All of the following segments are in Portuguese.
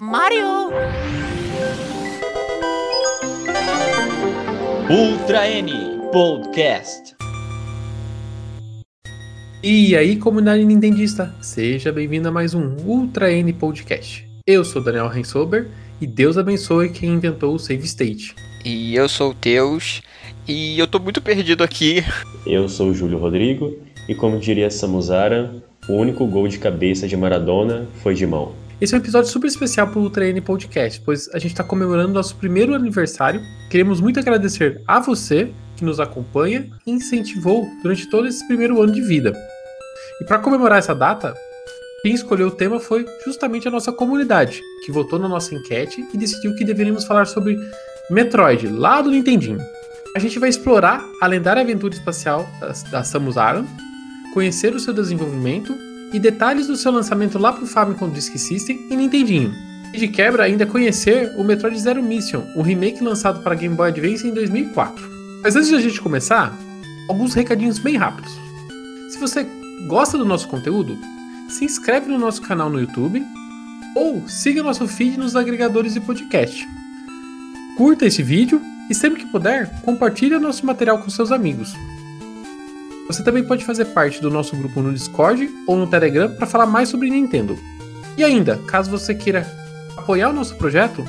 Mario! Ultra N Podcast. E aí, comunidade nintendista, seja bem-vindo a mais um Ultra N Podcast. Eu sou Daniel Rensober e Deus abençoe quem inventou o Save State. E eu sou o Teus e eu tô muito perdido aqui. Eu sou o Júlio Rodrigo e como diria Samuzara, o único gol de cabeça de Maradona foi de mão. Esse é um episódio super especial para o N Podcast, pois a gente está comemorando nosso primeiro aniversário. Queremos muito agradecer a você que nos acompanha e incentivou durante todo esse primeiro ano de vida. E para comemorar essa data, quem escolheu o tema foi justamente a nossa comunidade, que votou na nossa enquete e decidiu que deveríamos falar sobre Metroid, lá do Nintendinho. A gente vai explorar a lendária aventura espacial da Samus Aran, conhecer o seu desenvolvimento e detalhes do seu lançamento lá pro Famicom Disk System e Nintendinho. E de quebra ainda conhecer o Metroid Zero Mission, um remake lançado para Game Boy Advance em 2004. Mas antes de a gente começar, alguns recadinhos bem rápidos. Se você gosta do nosso conteúdo, se inscreve no nosso canal no YouTube ou siga nosso feed nos agregadores de podcast. Curta esse vídeo e sempre que puder, compartilhe nosso material com seus amigos. Você também pode fazer parte do nosso grupo no Discord ou no Telegram para falar mais sobre Nintendo. E ainda, caso você queira apoiar o nosso projeto,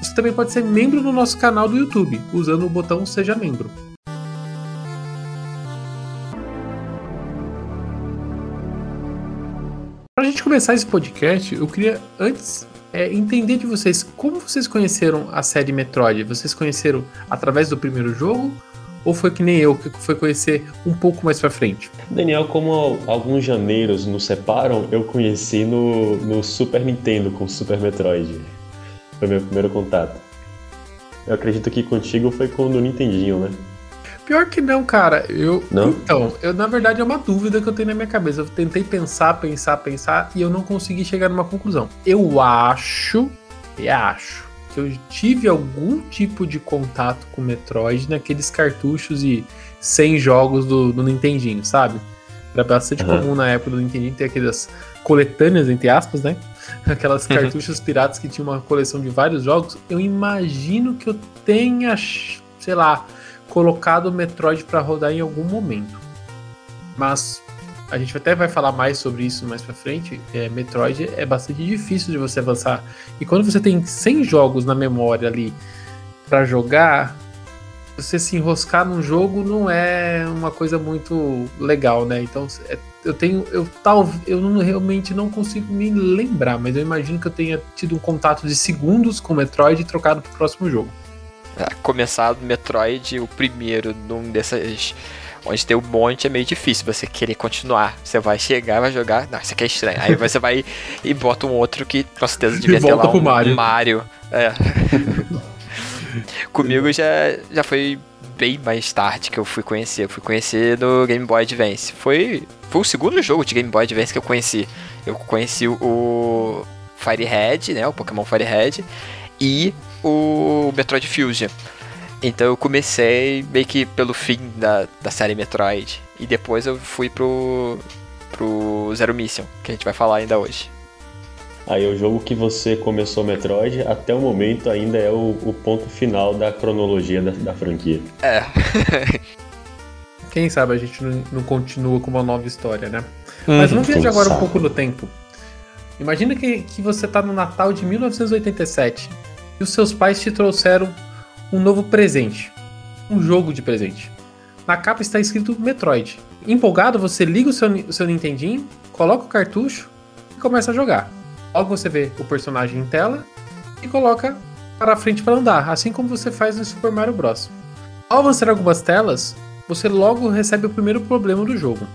você também pode ser membro do nosso canal do YouTube, usando o botão Seja Membro. Para a gente começar esse podcast, eu queria antes é, entender de vocês como vocês conheceram a série Metroid. Vocês conheceram através do primeiro jogo ou foi que nem eu, que foi conhecer um pouco mais pra frente? Daniel, como alguns janeiros nos separam, eu conheci no, no Super Nintendo com Super Metroid. Foi meu primeiro contato. Eu acredito que contigo foi com o no Nintendinho, né? Pior que não, cara. Eu. Não? Então, eu, na verdade é uma dúvida que eu tenho na minha cabeça. Eu tentei pensar, pensar, pensar e eu não consegui chegar numa conclusão. Eu acho. E acho que eu tive algum tipo de contato com Metroid naqueles cartuchos e 100 jogos do, do Nintendinho, sabe? Era bastante uhum. comum na época do Nintendinho ter aquelas coletâneas, entre aspas, né? Aquelas uhum. cartuchos piratas que tinham uma coleção de vários jogos. Eu imagino que eu tenha, sei lá, colocado o Metroid para rodar em algum momento. Mas a gente até vai falar mais sobre isso mais pra frente. É, Metroid é bastante difícil de você avançar. E quando você tem 100 jogos na memória ali para jogar, você se enroscar num jogo não é uma coisa muito legal, né? Então é, eu tenho. Eu tal, eu não, realmente não consigo me lembrar, mas eu imagino que eu tenha tido um contato de segundos com Metroid e trocado pro próximo jogo. É, começado Metroid, o primeiro num dessas onde tem um monte é meio difícil você querer continuar. Você vai chegar, vai jogar. Não, isso aqui é estranho. Aí você vai e bota um outro que com certeza devia ter lá um Mario. Mario. É. Comigo já, já foi bem mais tarde que eu fui conhecer. Eu fui conhecer no Game Boy Advance. Foi, foi o segundo jogo de Game Boy Advance que eu conheci. Eu conheci o Firehead, né? O Pokémon Firehead. E o Metroid Fusion. Então eu comecei meio que pelo fim da, da série Metroid. E depois eu fui pro, pro Zero Mission, que a gente vai falar ainda hoje. Aí o jogo que você começou Metroid, até o momento ainda é o, o ponto final da cronologia da, da franquia. É. Quem sabe a gente não, não, continua com uma nova história, né? Uhum, Mas vamos viajar agora sabe. um pouco no tempo. Imagina que, que você tá no Natal de 1987 e os seus pais te trouxeram um novo presente. Um jogo de presente. Na capa está escrito Metroid. Empolgado, você liga o seu, o seu Nintendinho, coloca o cartucho e começa a jogar. Logo você vê o personagem em tela e coloca para frente para andar, assim como você faz no Super Mario Bros. Ao avançar algumas telas, você logo recebe o primeiro problema do jogo.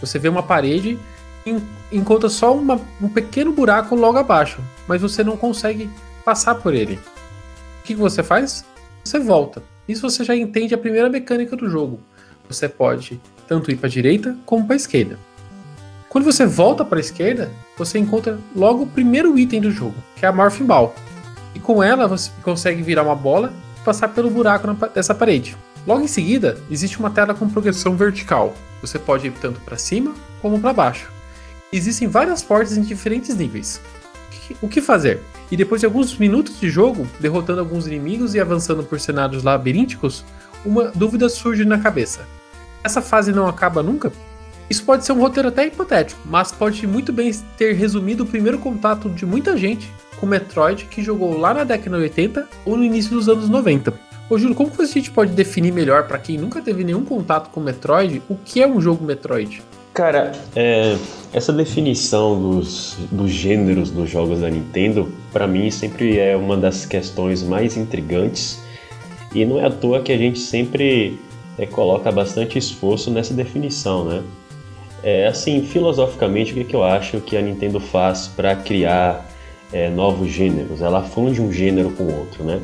Você vê uma parede e encontra só uma, um pequeno buraco logo abaixo, mas você não consegue passar por ele. O que você faz? Você volta. Isso você já entende a primeira mecânica do jogo. Você pode tanto ir para a direita como para a esquerda. Quando você volta para a esquerda, você encontra logo o primeiro item do jogo, que é a Morphin Ball. E com ela você consegue virar uma bola e passar pelo buraco dessa parede. Logo em seguida, existe uma tela com progressão vertical. Você pode ir tanto para cima como para baixo. Existem várias portas em diferentes níveis, o que fazer? E depois de alguns minutos de jogo, derrotando alguns inimigos e avançando por cenários labirínticos, uma dúvida surge na cabeça. Essa fase não acaba nunca? Isso pode ser um roteiro até hipotético, mas pode muito bem ter resumido o primeiro contato de muita gente com Metroid que jogou lá na década de 80 ou no início dos anos 90. Ô Júlio, como que a gente pode definir melhor para quem nunca teve nenhum contato com Metroid o que é um jogo Metroid? Cara, é, essa definição dos, dos gêneros dos jogos da Nintendo, para mim sempre é uma das questões mais intrigantes e não é à toa que a gente sempre é, coloca bastante esforço nessa definição, né? É, assim, filosoficamente, o que, que eu acho que a Nintendo faz para criar é, novos gêneros? Ela funde um gênero com outro, né?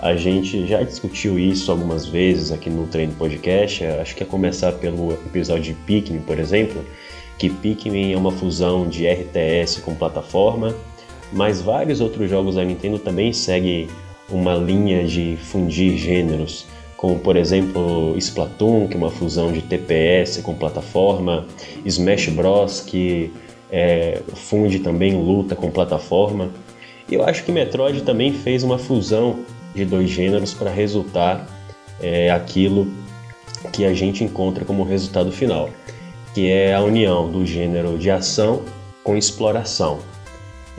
A gente já discutiu isso algumas vezes aqui no Treino Podcast. Acho que é começar pelo episódio de Pikmin, por exemplo, que Pikmin é uma fusão de RTS com plataforma, mas vários outros jogos da Nintendo também seguem uma linha de fundir gêneros, como por exemplo Splatoon, que é uma fusão de TPS com plataforma, Smash Bros, que é, funde também luta com plataforma. Eu acho que Metroid também fez uma fusão de dois gêneros para resultar é, aquilo que a gente encontra como resultado final, que é a união do gênero de ação com exploração.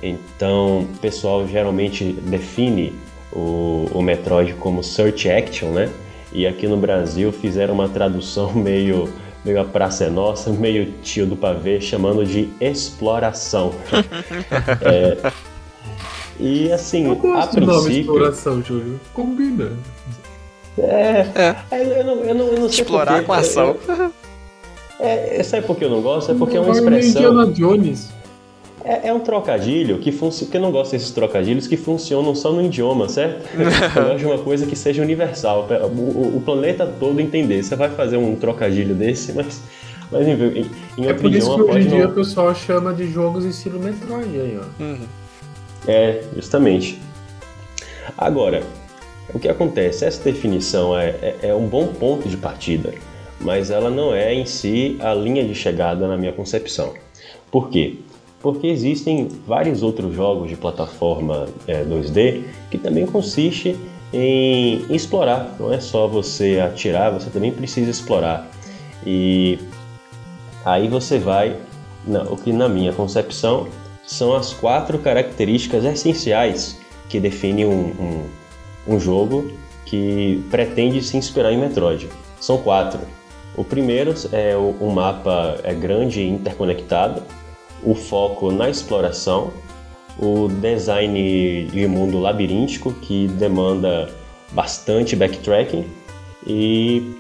Então, o pessoal geralmente define o, o Metroid como Search Action, né? E aqui no Brasil fizeram uma tradução meio meio a praça é nossa, meio tio do pavê, chamando de exploração. é, e assim, Eu gosto a do nome princípio. exploração, Júlio. Combina. É, É. é, eu não, eu não, eu não sei Explorar por quê. com ação. É, é, sabe por que eu não gosto? É porque é uma expressão. Indiana Jones. É, é um trocadilho que funciona. que eu não gosto desses trocadilhos que funcionam só no idioma, certo? eu gosto de uma coisa que seja universal. O, o- o planeta todo entender. Você vai fazer um trocadilho desse, mas. Mas em, em, em É outro por isso idioma que hoje em dia não. o pessoal chama de jogos estilo Metroid aí, ó. Uhum. É, justamente. Agora, o que acontece? Essa definição é, é, é um bom ponto de partida, mas ela não é em si a linha de chegada na minha concepção. Por quê? Porque existem vários outros jogos de plataforma é, 2D que também consiste em explorar. Não é só você atirar, você também precisa explorar. E aí você vai, o que na minha concepção são as quatro características essenciais que definem um, um, um jogo que pretende se inspirar em Metroid. São quatro. O primeiro é o, o mapa é grande e interconectado, o foco na exploração, o design de mundo labiríntico que demanda bastante backtracking e,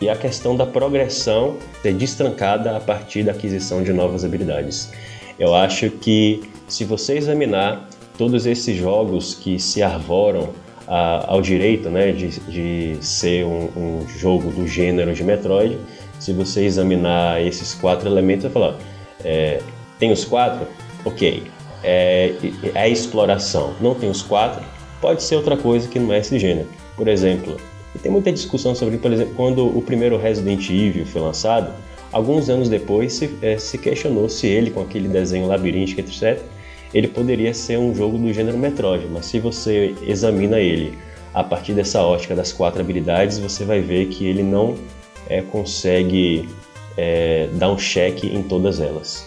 e a questão da progressão ser destrancada a partir da aquisição de novas habilidades. Eu acho que se você examinar todos esses jogos que se arvoram a- ao direito né, de, de ser um, um jogo do gênero de Metroid, se você examinar esses quatro elementos, vai falar: é, tem os quatro? Ok. É, é exploração. Não tem os quatro? Pode ser outra coisa que não é esse gênero. Por exemplo, e tem muita discussão sobre, por exemplo, quando o primeiro Resident Evil foi lançado, alguns anos depois se, eh, se questionou se ele, com aquele desenho labiríntico, etc., ele poderia ser um jogo do gênero Metroid, mas se você examina ele a partir dessa ótica das quatro habilidades, você vai ver que ele não eh, consegue eh, dar um cheque em todas elas.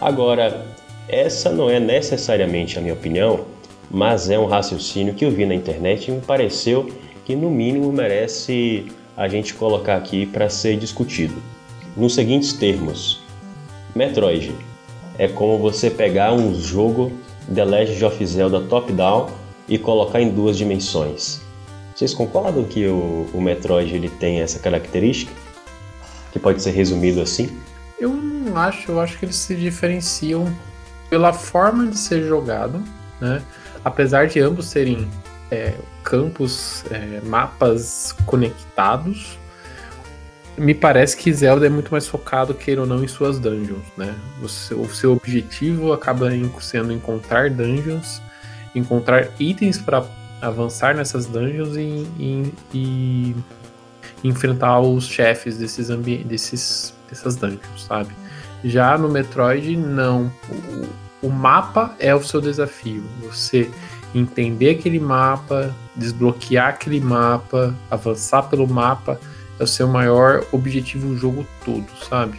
Agora, essa não é necessariamente a minha opinião, mas é um raciocínio que eu vi na internet e me pareceu que no mínimo merece a gente colocar aqui para ser discutido. Nos seguintes termos: Metroid é como você pegar um jogo The Legend of Zelda top-down e colocar em duas dimensões. Vocês concordam que o, o Metroid ele tem essa característica? Que pode ser resumido assim? Eu não acho, eu acho que eles se diferenciam pela forma de ser jogado, né? Apesar de ambos serem é, campos, é, mapas conectados, me parece que Zelda é muito mais focado, queira ou não, em suas dungeons, né? O seu, o seu objetivo acaba sendo encontrar dungeons, encontrar itens para avançar nessas dungeons e, e- e enfrentar os chefes desses desses, dessas dungeons, sabe? Já no Metroid, não. O- o mapa é o seu desafio. Você entender aquele mapa, desbloquear aquele mapa, avançar pelo mapa é o seu maior objetivo o jogo todo, sabe?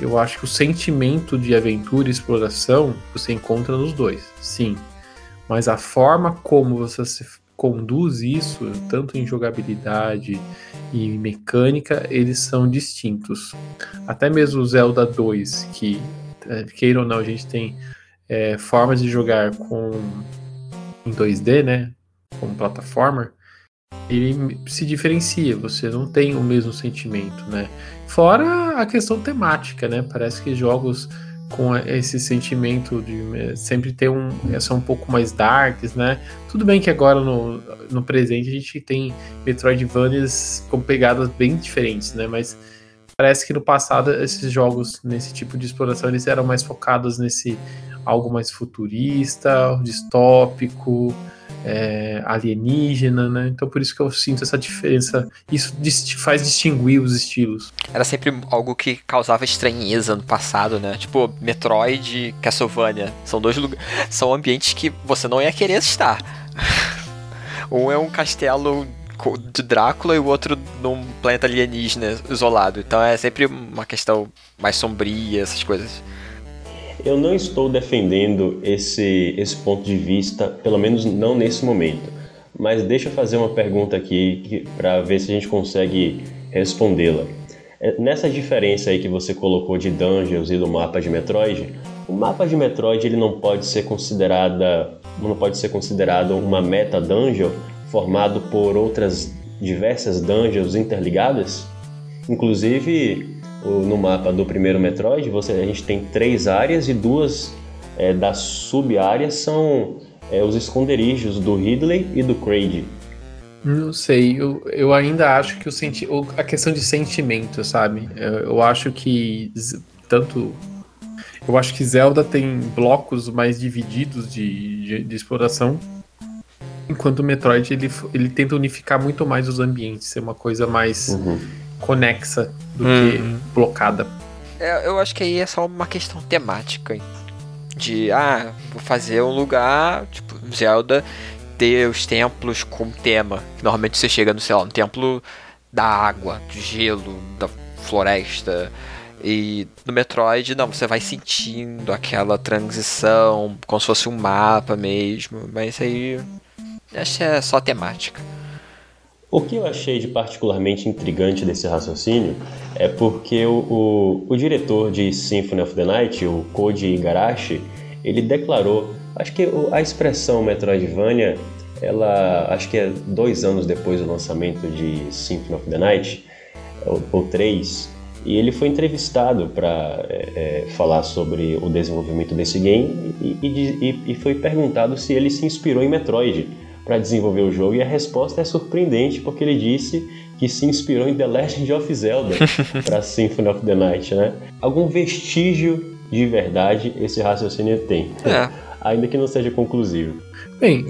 Eu acho que o sentimento de aventura e exploração você encontra nos dois, sim. Mas a forma como você se conduz isso, tanto em jogabilidade e mecânica, eles são distintos. Até mesmo o Zelda 2, que, é, queira ou não, a gente tem é, formas de jogar com em 2D, né? Como plataforma, ele se diferencia, você não tem o mesmo sentimento, né? Fora a questão temática, né? Parece que jogos com esse sentimento de é, sempre ter um são um pouco mais darks, né? Tudo bem que agora no, no presente a gente tem Metroidvanias com pegadas bem diferentes, né? Mas parece que no passado esses jogos nesse tipo de exploração eles eram mais focados nesse algo mais futurista, distópico, é, alienígena, né? Então por isso que eu sinto essa diferença. Isso faz distinguir os estilos. Era sempre algo que causava estranheza no passado, né? Tipo, Metroid e Castlevania. São dois lugares. São ambientes que você não ia querer estar. um é um castelo de Drácula e o outro num planeta alienígena isolado. Então é sempre uma questão mais sombria, essas coisas. Eu não estou defendendo esse, esse ponto de vista, pelo menos não nesse momento. Mas deixa eu fazer uma pergunta aqui para ver se a gente consegue respondê-la. É, nessa diferença aí que você colocou de dungeons e do mapa de Metroid, o mapa de Metroid ele não pode ser considerada não pode ser considerado uma meta dungeon formado por outras diversas dungeons interligadas. Inclusive no mapa do primeiro Metroid, você, a gente tem três áreas e duas é, das sub-áreas são é, os esconderijos do Ridley e do Craig. Não sei, eu, eu ainda acho que o senti a questão de sentimento, sabe? Eu, eu acho que tanto. Eu acho que Zelda tem blocos mais divididos de, de, de exploração, enquanto o Metroid ele, ele tenta unificar muito mais os ambientes, ser uma coisa mais. Uhum conexa do hum. que uhum. blocada. É, eu acho que aí é só uma questão temática. De, ah, vou fazer um lugar, tipo, Zelda, ter os templos com tema. Normalmente você chega no, sei lá, no templo da água, do gelo, da floresta. E no Metroid, não, você vai sentindo aquela transição, como se fosse um mapa mesmo. Mas aí. Acho que é só temática. O que eu achei de particularmente intrigante desse raciocínio é porque o, o, o diretor de Symphony of the Night, o Koji Igarashi, ele declarou, acho que a expressão Metroidvania, ela acho que é dois anos depois do lançamento de Symphony of the Night, ou, ou três, e ele foi entrevistado para é, é, falar sobre o desenvolvimento desse game e, e, e, foi perguntado se ele se inspirou em Metroid para desenvolver o jogo e a resposta é surpreendente porque ele disse que se inspirou em The Legend of Zelda para Symphony of the Night, né? Algum vestígio de verdade esse raciocínio tem, é. ainda que não seja conclusivo. Bem,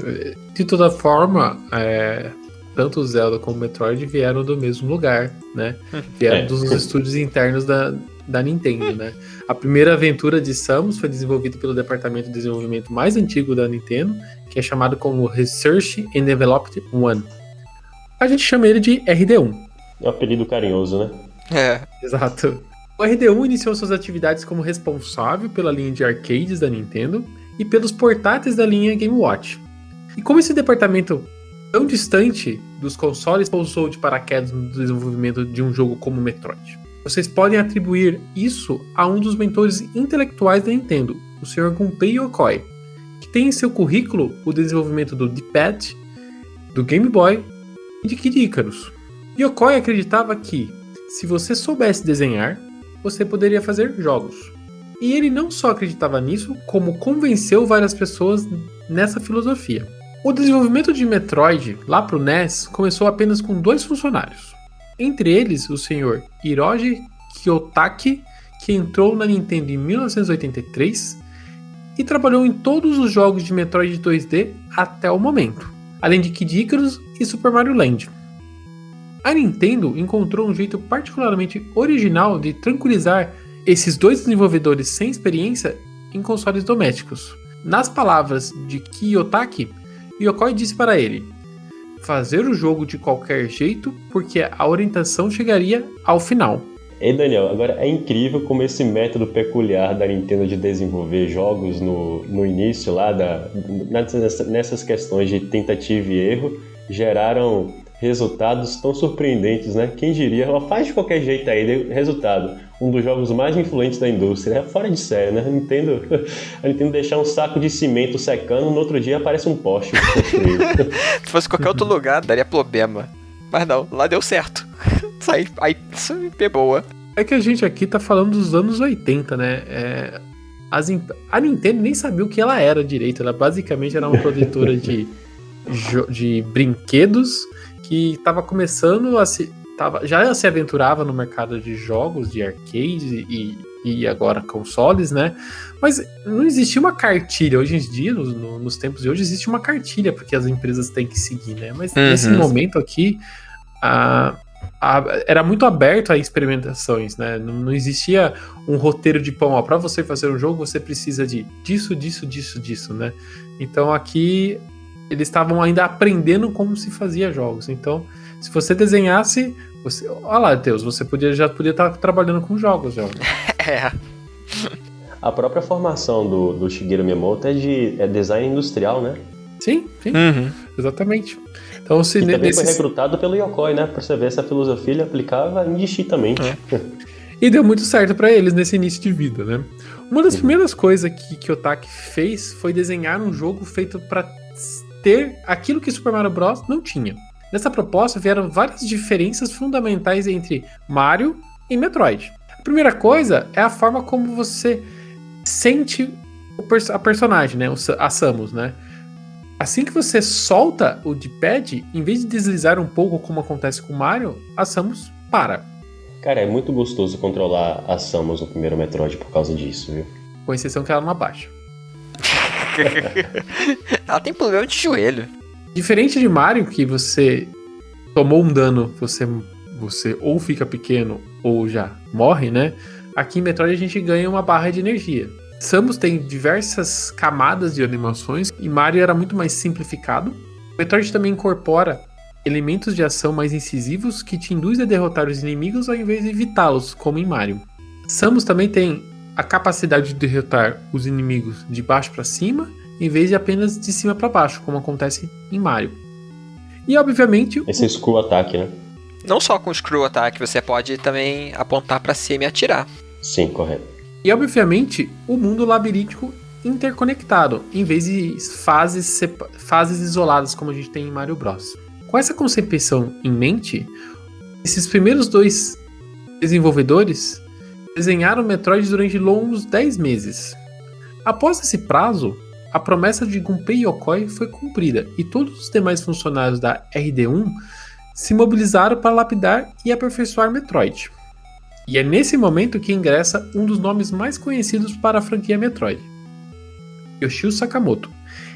de toda forma, é, tanto Zelda como Metroid vieram do mesmo lugar, né? Vieram é. dos estúdios internos da, da Nintendo, né? A primeira aventura de Samus foi desenvolvida pelo departamento de desenvolvimento mais antigo da Nintendo, que é chamado como Research and Development One. A gente chama ele de RD1. É um apelido carinhoso, né? É. Exato. O RD1 iniciou suas atividades como responsável pela linha de arcades da Nintendo e pelos portáteis da linha Game Watch. E como esse departamento tão distante dos consoles pousou de paraquedas no desenvolvimento de um jogo como Metroid? Vocês podem atribuir isso a um dos mentores intelectuais da Nintendo, o Sr. Gunpei Yokoi, que tem em seu currículo o desenvolvimento do D-Pad, do Game Boy e de Kid Icarus. Yokoi acreditava que, se você soubesse desenhar, você poderia fazer jogos. E ele não só acreditava nisso, como convenceu várias pessoas nessa filosofia. O desenvolvimento de Metroid, lá para o NES, começou apenas com dois funcionários. Entre eles, o senhor Hiroji Kiyotaki, que entrou na Nintendo em 1983 e trabalhou em todos os jogos de Metroid 2D até o momento, além de Kid Icarus e Super Mario Land. A Nintendo encontrou um jeito particularmente original de tranquilizar esses dois desenvolvedores sem experiência em consoles domésticos. Nas palavras de Kiyotaki, Yokoi disse para ele: fazer o jogo de qualquer jeito, porque a orientação chegaria ao final. Ei, Daniel, agora é incrível como esse método peculiar da Nintendo de desenvolver jogos no, no início lá, da, nessas, nessas questões de tentativa e erro, geraram resultados tão surpreendentes, né? Quem diria, ela faz de qualquer jeito aí, resultado. Um dos jogos mais influentes da indústria, é fora de série, né? A Nintendo, a Nintendo deixar um saco de cimento secando, no outro dia aparece um poste. Se fosse qualquer outro lugar, daria problema. Mas não, lá deu certo. Aí, aí isso é boa. É que a gente aqui tá falando dos anos 80, né? É, as, a Nintendo nem sabia o que ela era direito. Ela basicamente era uma produtora de, de brinquedos que estava começando a se. Tava, já se aventurava no mercado de jogos, de arcade e, e agora consoles, né? Mas não existia uma cartilha. Hoje em dia, no, no, nos tempos de hoje, existe uma cartilha porque as empresas têm que seguir, né? Mas uhum. nesse momento aqui, a, a, era muito aberto a experimentações, né? Não, não existia um roteiro de pão, para você fazer um jogo, você precisa de disso, disso, disso, disso, né? Então aqui eles estavam ainda aprendendo como se fazia jogos. Então, se você desenhasse, você, olha lá, Deus, você podia já podia estar trabalhando com jogos já. é. A própria formação do, do Shigeru Miyamoto é de é design industrial, né? Sim, sim. Uhum. Exatamente. Então, se e também nesses... foi recrutado pelo Yokoi, né? Pra você ver essa filosofia ele aplicava indistintamente. É. e deu muito certo para eles nesse início de vida, né? Uma das uhum. primeiras coisas que, que Otaki fez foi desenhar um jogo feito para ter aquilo que Super Mario Bros. não tinha. Nessa proposta vieram várias diferenças fundamentais entre Mario e Metroid. A primeira coisa é a forma como você sente a personagem, né? A Samus, né? Assim que você solta o D-pad, em vez de deslizar um pouco como acontece com o Mario, a Samus para. Cara, é muito gostoso controlar a Samus no primeiro Metroid por causa disso, viu? Com exceção que ela não abaixa. Ela tem problema de joelho. Diferente de Mario, que você tomou um dano, você, você ou fica pequeno ou já morre, né? Aqui em Metroid a gente ganha uma barra de energia. Samus tem diversas camadas de animações e Mario era muito mais simplificado. Metroid também incorpora elementos de ação mais incisivos que te induzem a derrotar os inimigos ao invés de evitá-los, como em Mario. Samus também tem a capacidade de derrotar os inimigos de baixo para cima, em vez de apenas de cima para baixo, como acontece em Mario. E obviamente. Esse é screw attack, né? Não só com o screw attack, você pode também apontar para cima e atirar. Sim, correto. E obviamente o mundo labiríntico interconectado, em vez de fases, fases isoladas como a gente tem em Mario Bros. Com essa concepção em mente, esses primeiros dois desenvolvedores desenharam Metroid durante longos 10 meses. Após esse prazo, a promessa de Gunpei Yokoi foi cumprida e todos os demais funcionários da RD1 se mobilizaram para lapidar e aperfeiçoar Metroid. E é nesse momento que ingressa um dos nomes mais conhecidos para a franquia Metroid, Yoshio Sakamoto,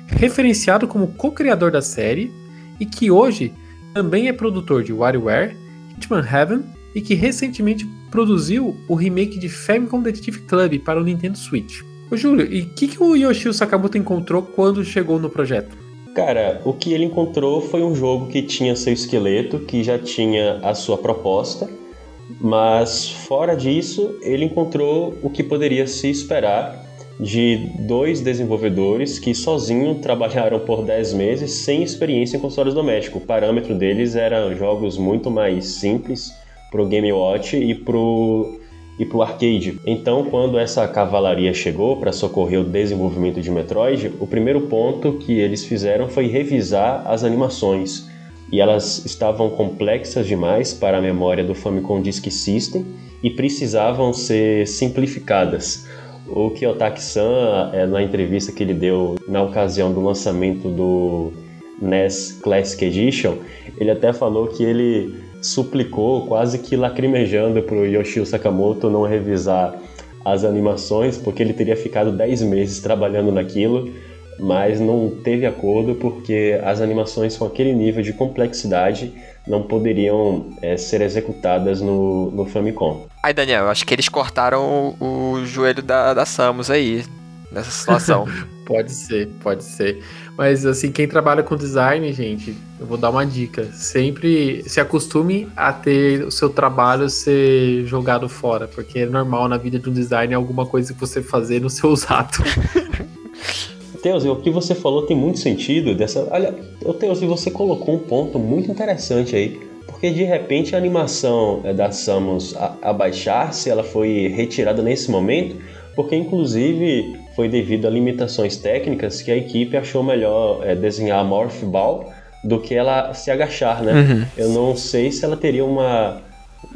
referenciado como co-criador da série e que hoje também é produtor de WarioWare, Hitman Heaven e que recentemente produziu o remake de Famicom Detective Club para o Nintendo Switch. Ô Júlio, e o que, que o Yoshio Sakamoto encontrou quando chegou no projeto? Cara, o que ele encontrou foi um jogo que tinha seu esqueleto, que já tinha a sua proposta, mas fora disso, ele encontrou o que poderia se esperar de dois desenvolvedores que sozinhos trabalharam por 10 meses sem experiência em consoles domésticos. O parâmetro deles eram jogos muito mais simples, pro Game Watch e pro e pro arcade. Então, quando essa cavalaria chegou para socorrer o desenvolvimento de Metroid, o primeiro ponto que eles fizeram foi revisar as animações. E elas estavam complexas demais para a memória do Famicom Disk System e precisavam ser simplificadas. O Kiyotaki-san, é, na entrevista que ele deu na ocasião do lançamento do NES Classic Edition, ele até falou que ele suplicou, quase que lacrimejando para o Yoshio Sakamoto não revisar as animações, porque ele teria ficado 10 meses trabalhando naquilo, mas não teve acordo porque as animações com aquele nível de complexidade não poderiam é, ser executadas no, no Famicom. Aí, Daniel, eu acho que eles cortaram o, o joelho da, da Samus aí. nessa situação. pode ser, pode ser. Mas assim, quem trabalha com design, gente, eu vou dar uma dica. Sempre se acostume a ter o seu trabalho ser jogado fora, porque é normal na vida de um design alguma coisa que você fazer no seu usato. Teus, o que você falou tem muito sentido dessa. Olha, Teus, você colocou um ponto muito interessante aí. Porque de repente a animação é, da Samus abaixar-se, ela foi retirada nesse momento, porque inclusive foi devido a limitações técnicas que a equipe achou melhor é, desenhar a Morph Ball do que ela se agachar, né? Uhum. Eu não sei se ela teria uma.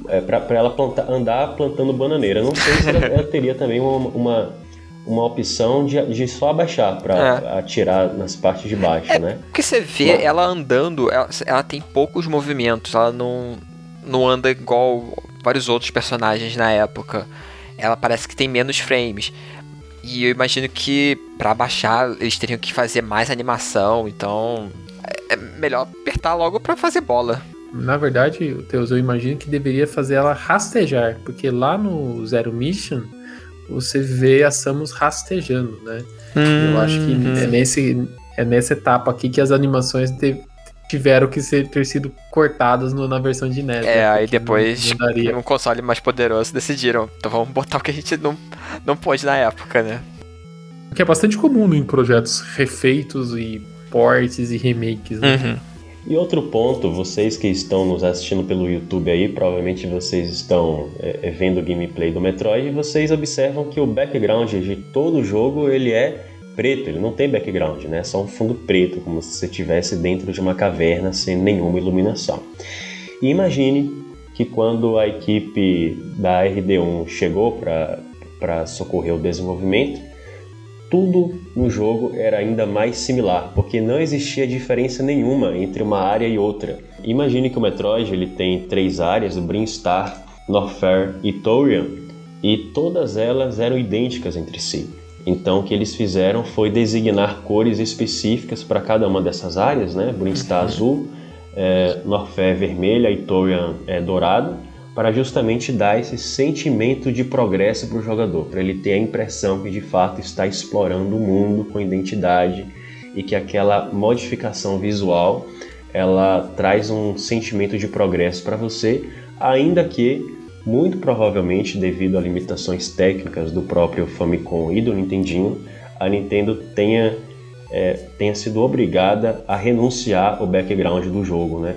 É, para ela plantar, andar plantando bananeira. Eu não sei se ela, ela teria também uma, uma, uma, opção de, de só abaixar para é. atirar nas partes de baixo, é, né? Porque você vê Mas... ela andando, ela, ela tem poucos movimentos, ela não, não anda igual vários outros personagens na época. Ela parece que tem menos frames. E eu imagino que para baixar eles teriam que fazer mais animação, então é melhor apertar logo para fazer bola. Na verdade, Teus, eu imagino que deveria fazer ela rastejar, porque lá no Zero Mission você vê a Samus rastejando, né? Hum, eu acho que hum. é, nesse, é nessa etapa aqui que as animações tiveram que ser, ter sido cortadas no, na versão de NES. É, né? aí depois, num console mais poderoso, decidiram, então vamos botar o que a gente não, não pôde na época, né? O que é bastante comum em projetos refeitos e ports e remakes, né? Uhum. E outro ponto, vocês que estão nos assistindo pelo YouTube aí, provavelmente vocês estão é, é vendo o gameplay do Metroid e vocês observam que o background de todo o jogo ele é preto, ele não tem background, né? É só um fundo preto, como se você estivesse dentro de uma caverna sem nenhuma iluminação. E imagine que quando a equipe da RD1 chegou para socorrer o desenvolvimento, tudo no jogo era ainda mais similar, porque não existia diferença nenhuma entre uma área e outra. Imagine que o Metroid ele tem três áreas, o Brinstar, Norfair e Torian, e todas elas eram idênticas entre si. Então, o que eles fizeram foi designar cores específicas para cada uma dessas áreas, né? Brinstar uhum. azul, é, Norfair vermelha e Torian é, dourado, para justamente dar esse sentimento de progresso para o jogador, para ele ter a impressão que de fato está explorando o mundo com identidade e que aquela modificação visual ela traz um sentimento de progresso para você, ainda que muito provavelmente devido a limitações técnicas do próprio Famicom e do Nintendinho, a Nintendo tenha, é, tenha sido obrigada a renunciar ao background do jogo, né?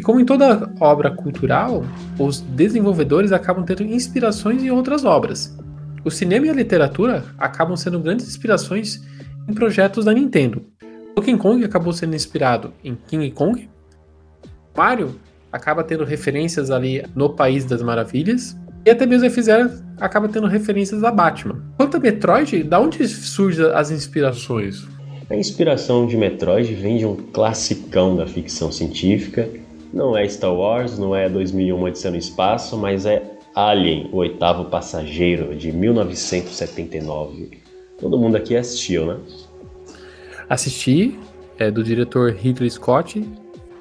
E como em toda obra cultural, os desenvolvedores acabam tendo inspirações em outras obras. O cinema e a literatura acabam sendo grandes inspirações em projetos da Nintendo, Donkey Kong acabou sendo inspirado em King Kong. Mario acaba tendo referências ali no País das Maravilhas. E até mesmo F-Zero acaba tendo referências a Batman. Quanto a Metroid, da onde surgem as inspirações? A inspiração de Metroid vem de um classicão da ficção científica. Não é Star Wars, não é 2001 Odisseia no Espaço, mas é Alien, o oitavo passageiro, de 1979. Todo mundo aqui assistiu, né? assisti, é do diretor Ridley Scott,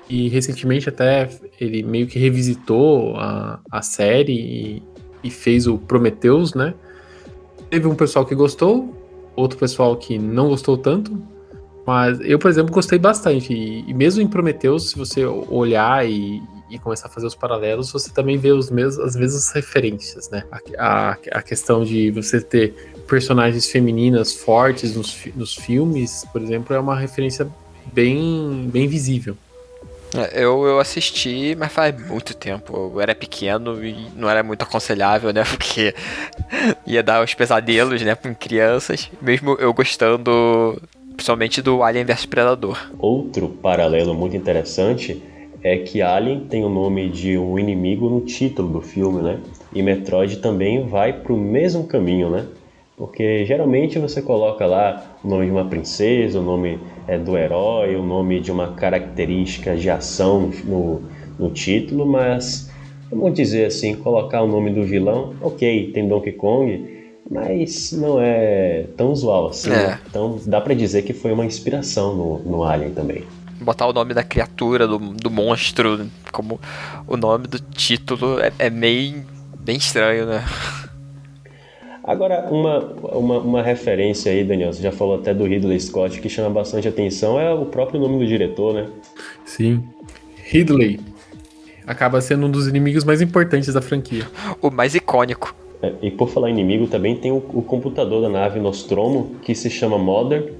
e recentemente até ele meio que revisitou a, a série e, e fez o Prometheus, né? Teve um pessoal que gostou, outro pessoal que não gostou tanto, mas eu, por exemplo, gostei bastante. E, mesmo em Prometheus, se você olhar e, e, começar a fazer os paralelos, você também vê os mesmos, as mesmas referências, né? A, a, a questão de você ter personagens femininas fortes nos, nos filmes, por exemplo, é uma referência bem, bem visível. É, eu, eu assisti, mas faz muito tempo. Eu era pequeno e não era muito aconselhável, né? Porque ia dar os pesadelos, né? Com crianças. Mesmo eu gostando, principalmente do Alien vs Predador. Outro paralelo muito interessante é que Alien tem o nome de um inimigo no título do filme, né? E Metroid também vai para o mesmo caminho, né? Porque geralmente você coloca lá o nome de uma princesa, o nome é, do herói, o nome de uma característica de ação no, no título, mas vamos dizer assim, colocar o nome do vilão, ok, tem Donkey Kong, mas não é tão usual assim. É. Né? Então dá para dizer que foi uma inspiração no, no Alien também. botar o nome da criatura, do, do monstro, como o nome do título é, é meio bem estranho, né? Agora, uma, uma, uma, referência aí, Daniel, você já falou até do Ridley Scott, que chama bastante atenção, é o próprio nome do diretor, né? Sim. Ridley. Acaba sendo um dos inimigos mais importantes da franquia. O mais icônico. É, e por falar inimigo, também tem o, o, computador da nave Nostromo, que se chama Mother,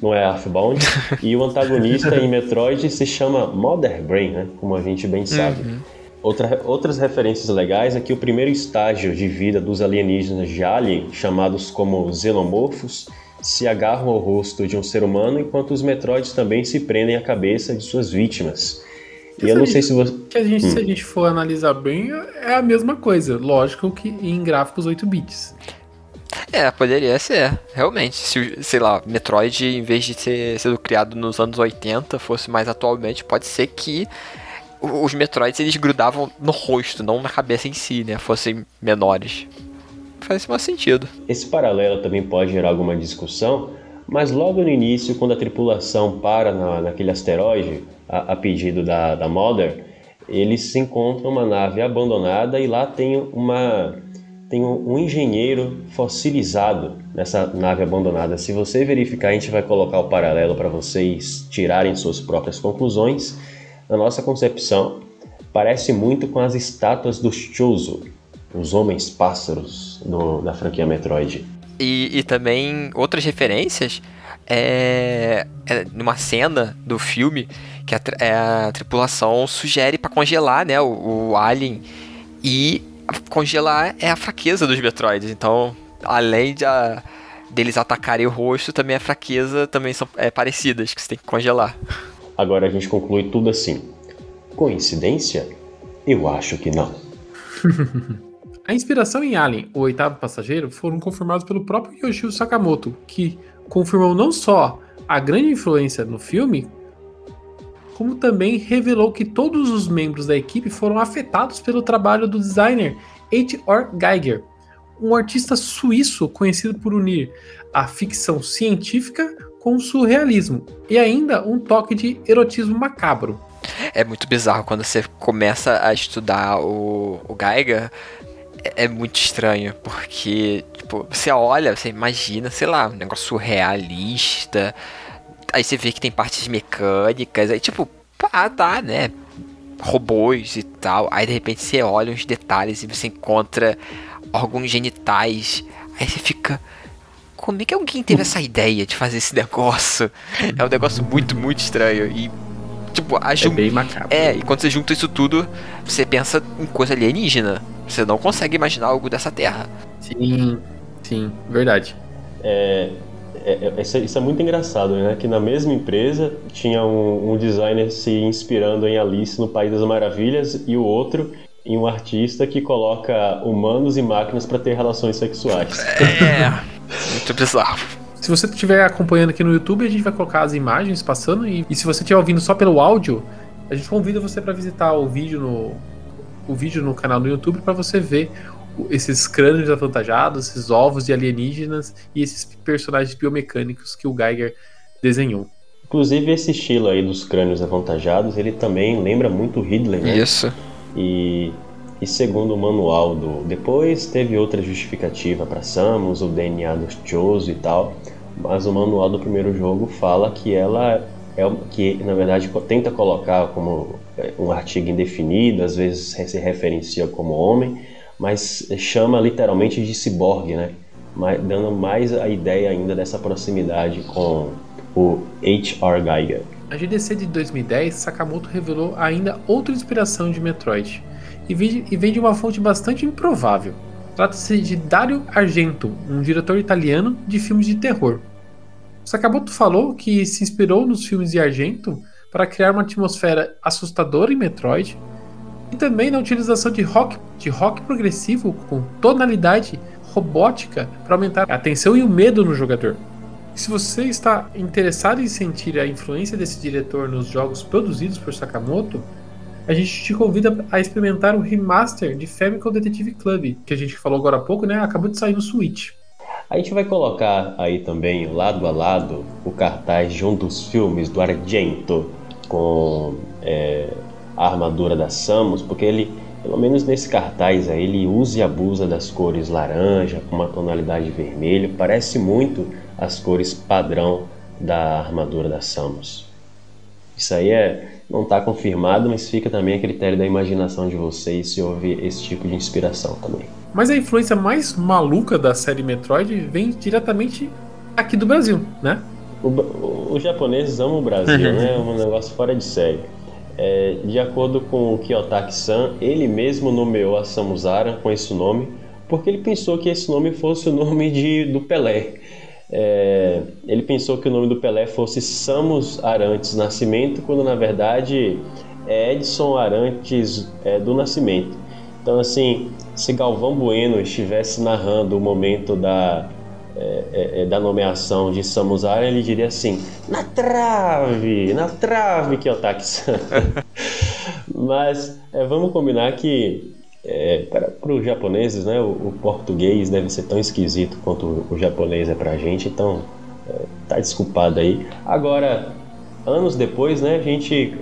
não é Earthbound, e o antagonista em Metroid se chama Mother Brain, né? Como a gente bem sabe. Uhum. Outra, outras referências legais é que o primeiro estágio de vida dos alienígenas de Alien, chamados como xenomorfos, se agarram ao rosto de um ser humano, enquanto os Metroids também se prendem à cabeça de suas vítimas. E eu não sei se você. Que a gente, hum. Se a gente for analisar bem, é a mesma coisa. Lógico que em gráficos 8 bits. É, poderia ser, realmente. Se, sei lá, Metroid, em vez de ter sido criado nos anos 80, fosse mais atualmente, pode ser que os Metroids eles grudavam no rosto, não na cabeça em si, né? Fossem menores. Faz mais sentido. Esse paralelo também pode gerar alguma discussão, mas logo no início, quando a tripulação para na, naquele asteroide, a, a pedido da, da Mother, eles se encontram uma nave abandonada e lá tem uma tem um, um, engenheiro fossilizado nessa nave abandonada. Se você verificar, a gente vai colocar o paralelo para vocês tirarem suas próprias conclusões. Na nossa concepção, parece muito com as estátuas dos Chozo, os homens pássaros no, da franquia Metroid. E, e também outras referências é, é numa cena do filme que a, é, a tripulação sugere para congelar né, o, o, alien e congelar é a fraqueza dos Metroids. Então, além de a, deles atacarem o rosto, também a fraqueza também são é, parecidas, que você tem que congelar. Agora a gente conclui tudo assim. Coincidência? Eu acho que não. a inspiração em Alien, o oitavo passageiro, foram confirmados pelo próprio Yoshio Sakamoto, que confirmou não só a grande influência no filme, como também revelou que todos os membros da equipe foram afetados pelo trabalho do designer H.R. Geiger, um artista suíço conhecido por unir a ficção científica com o surrealismo e ainda um toque de erotismo macabro. É muito bizarro quando você começa a estudar o, o Geiger. É, é muito estranho, porque tipo, você olha, você imagina, sei lá, um negócio surrealista, Aí você vê que tem partes mecânicas, aí tipo, ah, tá, né? Robôs e tal. Aí de repente você olha os detalhes e você encontra órgãos genitais. Aí você fica. Como é que alguém teve essa ideia de fazer esse negócio? É um negócio muito, muito estranho. E Tipo, a jun... É bem macabro. É, e quando você junta isso tudo, você pensa em coisa alienígena. Você não consegue imaginar algo dessa terra. Sim, sim, verdade. É, é, é, isso, é, isso, é muito engraçado, né? Que na mesma empresa tinha um, um, designer se inspirando em Alice no País das Maravilhas e o outro em um artista que coloca humanos e máquinas para ter relações sexuais. É, muito bizarro. Se você estiver acompanhando aqui no YouTube, a gente vai colocar as imagens passando e, e se você estiver ouvindo só pelo áudio, a gente convida você para visitar o vídeo no o vídeo no canal do YouTube para você ver esses crânios avantajados, esses ovos de alienígenas e esses personagens biomecânicos que o Geiger desenhou. Inclusive esse estilo aí dos crânios avantajados, ele também lembra muito Ridley, né? Isso. E, e segundo o manual do... Depois teve outra justificativa para Samus, o DNA dos Chozo e tal, mas o manual do primeiro jogo fala que ela é que na verdade tenta colocar como é, um artigo indefinido, às vezes se referencia como homem, mas chama literalmente de ciborgue, né? dando mais a ideia ainda dessa proximidade com o H.R. Geiger. A GDC de 2010, Sakamoto revelou ainda outra inspiração de Metroid, e vem de uma fonte bastante improvável. Trata-se de Dario Argento, um diretor italiano de filmes de terror. Sakamoto falou que se inspirou nos filmes de Argento para criar uma atmosfera assustadora em Metroid e também na utilização de rock, de rock progressivo com tonalidade robótica para aumentar a atenção e o medo no jogador. Se você está interessado em sentir a influência desse diretor nos jogos produzidos por Sakamoto, a gente te convida a experimentar o remaster de Famicom Detective Club, que a gente falou agora há pouco, né? Acabou de sair no Switch. A gente vai colocar aí também, lado a lado, o cartaz de um dos filmes do Argento com é, a armadura da Samus, porque ele, pelo menos nesse cartaz aí, ele usa e abusa das cores laranja com uma tonalidade vermelha, parece muito as cores padrão da armadura da Samus. Isso aí é, não está confirmado, mas fica também a critério da imaginação de vocês se houve esse tipo de inspiração também. Mas a influência mais maluca da série Metroid vem diretamente aqui do Brasil, né? O, os japoneses amam o Brasil, né? É um negócio fora de série. É, de acordo com o Kiyotaki-san, ele mesmo nomeou a Samus com esse nome porque ele pensou que esse nome fosse o nome de, do Pelé. É, ele pensou que o nome do Pelé fosse Samus Arantes Nascimento, quando na verdade é Edson Arantes é, do Nascimento. Então, assim, se Galvão Bueno estivesse narrando o momento da, é, é, é da nomeação de Samus Aran, ele diria assim: na trave, na trave, táxi. Mas é, vamos combinar que é, para os japoneses, né, o, o, português deve ser tão esquisito quanto o, japonês é para a gente, então é, tá desculpado aí. Agora, anos depois, né, a gente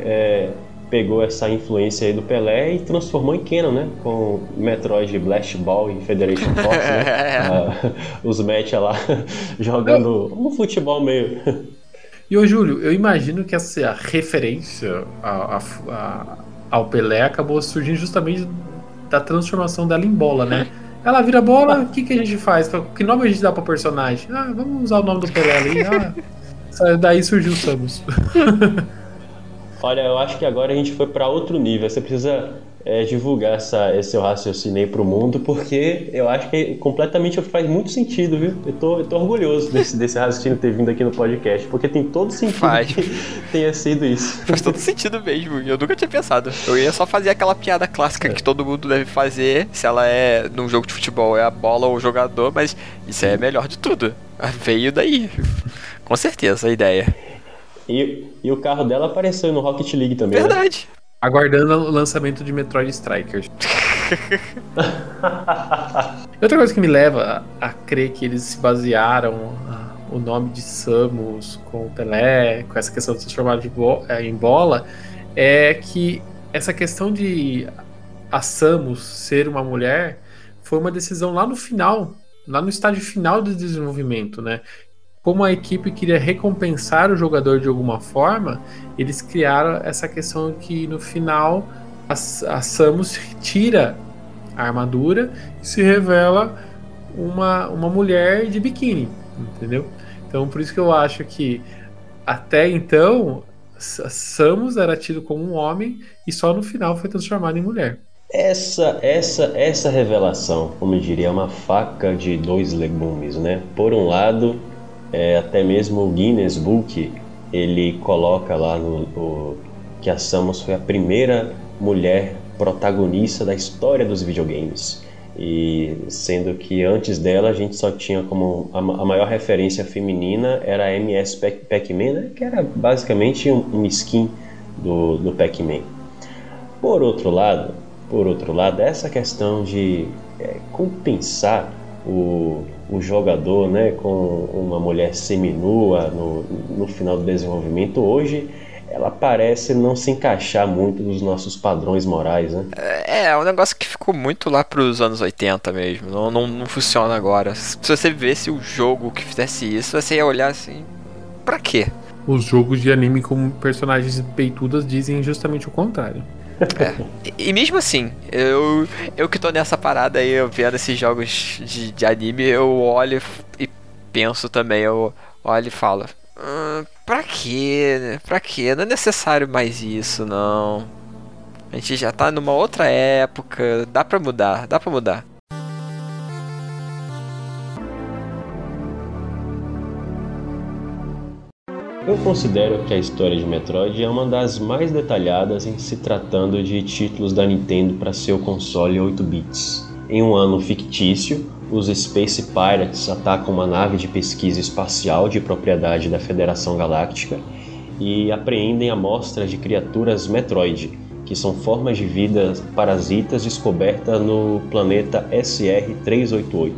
pegou essa influência aí do Pelé e transformou em Canon, né, com Metroid Blast Ball e Federation Force, né, ah, os match lá jogando um futebol meio. E ô Júlio, eu imagino que essa referência a, a, a, ao Pelé acabou surgindo justamente da transformação dela em bola, né? Ela vira bola, o que, que a gente faz? Que nome a gente dá pra personagem? Ah, vamos usar o nome do Pelé ali. Ah, daí surgiu o Samus. Olha, eu acho que agora a gente foi para outro nível. Você precisa é, divulgar essa, esse seu raciocínio aí pro mundo, porque eu acho que completamente faz muito sentido, viu? Eu tô, eu tô orgulhoso desse, desse raciocínio ter vindo aqui no podcast, porque tem todo sentido faz. que tenha sido isso. Faz todo sentido mesmo, eu nunca tinha pensado. Eu ia só fazer aquela piada clássica é. que todo mundo deve fazer, se ela é num jogo de futebol, é a bola ou o jogador, mas isso é melhor de tudo. Veio daí. Com certeza a ideia. E, e o carro dela apareceu no Rocket League também. Né? Verdade. Né? Aguardando o lançamento de Metroid Strikers. Outra coisa que me leva a, a crer que eles se basearam a, o nome de Samus com o Pelé, com essa questão de transformar de bo é, em bola, é que essa questão de a Samus ser uma mulher foi uma decisão lá no final, lá no estágio final do desenvolvimento, né? Como a equipe queria recompensar o jogador de alguma forma, eles criaram essa questão que no final a, a Samus tira a armadura e se revela uma, uma mulher de biquíni, entendeu? Então por isso que eu acho que até então Samus era tido como um homem e só no final foi transformado em mulher. Essa, essa, essa revelação, como eu diria, é uma faca de dois legumes, né? Por um lado, é, até mesmo o Guinness Book ele coloca lá no, que a Samus foi a primeira mulher protagonista da história dos videogames. E sendo que antes dela a gente só tinha como a, a maior referência feminina era a MS Pac-Man, né? que era basicamente um, um skin do, do Pac-Man. Por outro lado, por outro lado, essa questão de é, compensar o, o jogador né, com uma mulher seminua no, no final do desenvolvimento, hoje ela parece não se encaixar muito nos nossos padrões morais, né? É, é um negócio que ficou muito lá pros anos 80 mesmo. Não, não, não funciona agora. Se você visse o jogo que fizesse isso, você ia olhar assim. Pra quê? Os jogos de anime com personagens peitudas dizem justamente o contrário. É. E, mesmo assim, eu, eu que tô nessa parada aí, eu vendo esses jogos de, de anime, eu olho e penso também, eu olho e falo. Hum, pra quê? Pra quê? Não é necessário mais isso, não. A gente já tá numa outra época, dá pra mudar, dá pra mudar. Eu considero que a história de Metroid é uma das mais detalhadas em se tratando de títulos da Nintendo para seu console 8 bits. Em um ano fictício, os Space Pirates atacam uma nave de pesquisa espacial de propriedade da Federação Galáctica e apreendem amostras de criaturas Metroid, que são formas de vida parasitas descobertas no planeta SR-388.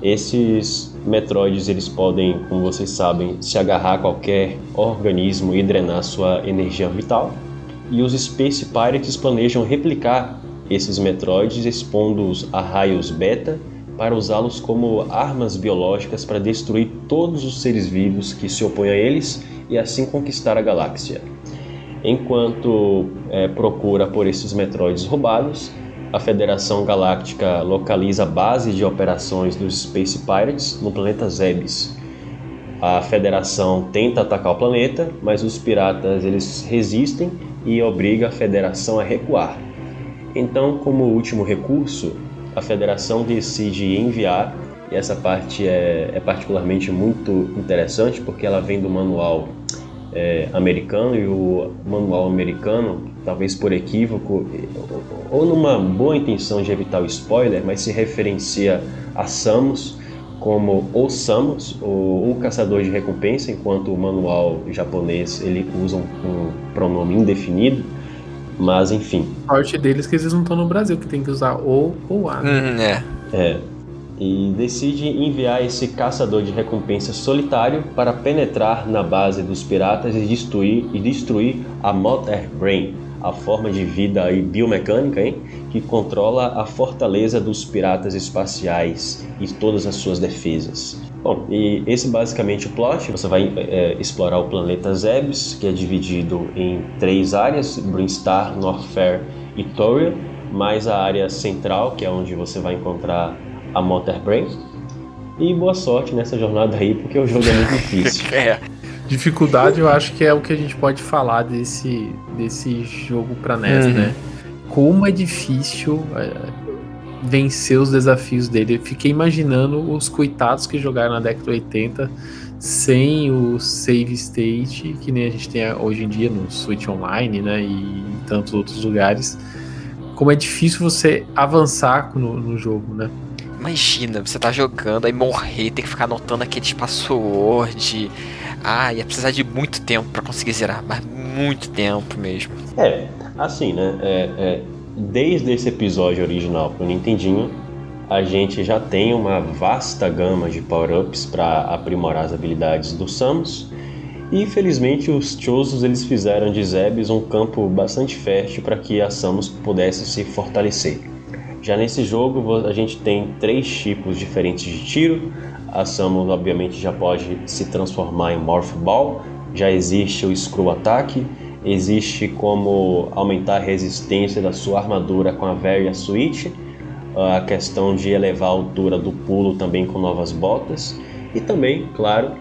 Esses Metroids eles podem, como vocês sabem, se agarrar a qualquer organismo e drenar sua energia vital. E os Space Pirates planejam replicar esses Metroids expondo-os a raios beta para usá-los como armas biológicas para destruir todos os seres vivos que se opõem a eles e assim conquistar a galáxia. Enquanto é, procura por esses Metroids roubados, a Federação Galáctica localiza a base de operações dos Space Pirates no planeta Zebes. A Federação tenta atacar o planeta, mas os piratas eles resistem e obriga a Federação a recuar. Então, como último recurso, a Federação decide enviar, e essa parte é, é particularmente muito interessante porque ela vem do manual é, americano e o manual americano, talvez por equívoco ou numa boa intenção de evitar o spoiler, mas se referencia a Samus como o Samus, o, o caçador de recompensa, enquanto o manual japonês ele usa um, um pronome indefinido. Mas enfim. A sorte deles é que eles não estão no Brasil, que tem que usar ou ou a. Hum, é. É e decide enviar esse caçador de recompensa solitário para penetrar na base dos piratas e destruir, e destruir a Mother Brain, a forma de vida e biomecânica hein, que controla a fortaleza dos piratas espaciais e todas as suas defesas. Bom, e esse basicamente o plot. Você vai é, explorar o planeta Zebes, que é dividido em três áreas: Brinstar, Norfair e Toriel, mais a área central, que é onde você vai encontrar a Motor Brain. E boa sorte nessa jornada aí, porque o jogo é muito difícil. é. Dificuldade eu acho que é o que a gente pode falar desse, desse jogo pra NES, uhum. né? Como é difícil é, vencer os desafios dele. Eu fiquei imaginando os coitados que jogaram na década de 80 sem o save state, que nem a gente tem hoje em dia no Switch Online, né? E em tantos outros lugares. Como é difícil você avançar no, no jogo, né? Imagina, você tá jogando, aí morrer, ter que ficar anotando aquele password. Ah, ia precisar de muito tempo para conseguir zerar, mas muito tempo mesmo. É, assim, né? É, é, desde esse episódio original pro Nintendinho, a gente já tem uma vasta gama de power-ups para aprimorar as habilidades do Samus. E infelizmente os Chosos eles fizeram de Zebes um campo bastante fértil para que a Samus pudesse se fortalecer. Já nesse jogo a gente tem três tipos diferentes de tiro. A Samus obviamente já pode se transformar em Morph Ball, já existe o Screw Attack, existe como aumentar a resistência da sua armadura com a Varia Switch, a questão de elevar a altura do pulo também com novas botas. E também, claro,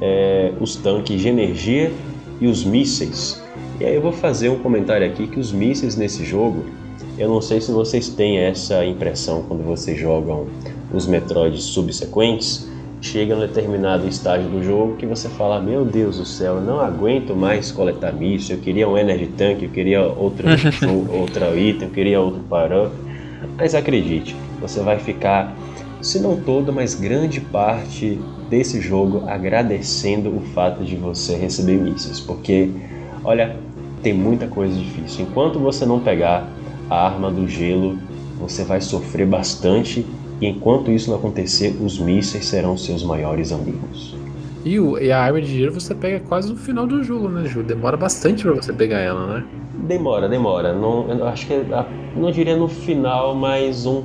é, os tanques de energia e os mísseis. E aí eu vou fazer um comentário aqui que os mísseis nesse jogo eu não sei se vocês têm essa impressão quando vocês jogam os Metroids subsequentes. Chega um determinado estágio do jogo que você fala: Meu Deus do céu, eu não aguento mais coletar míssil. Eu queria um Energy Tank, eu queria outro, outro item, eu queria outro power Mas acredite, você vai ficar, se não toda, mas grande parte desse jogo agradecendo o fato de você receber mísseis. Porque, olha, tem muita coisa difícil. Enquanto você não pegar a arma do gelo, você vai sofrer bastante e enquanto isso não acontecer, os mísseis serão seus maiores amigos. E, o, e a arma de gelo você pega quase no final do jogo, né, Ju? Demora bastante para você pegar ela, né? Demora, demora. Não, acho que é, não diria no final, mas um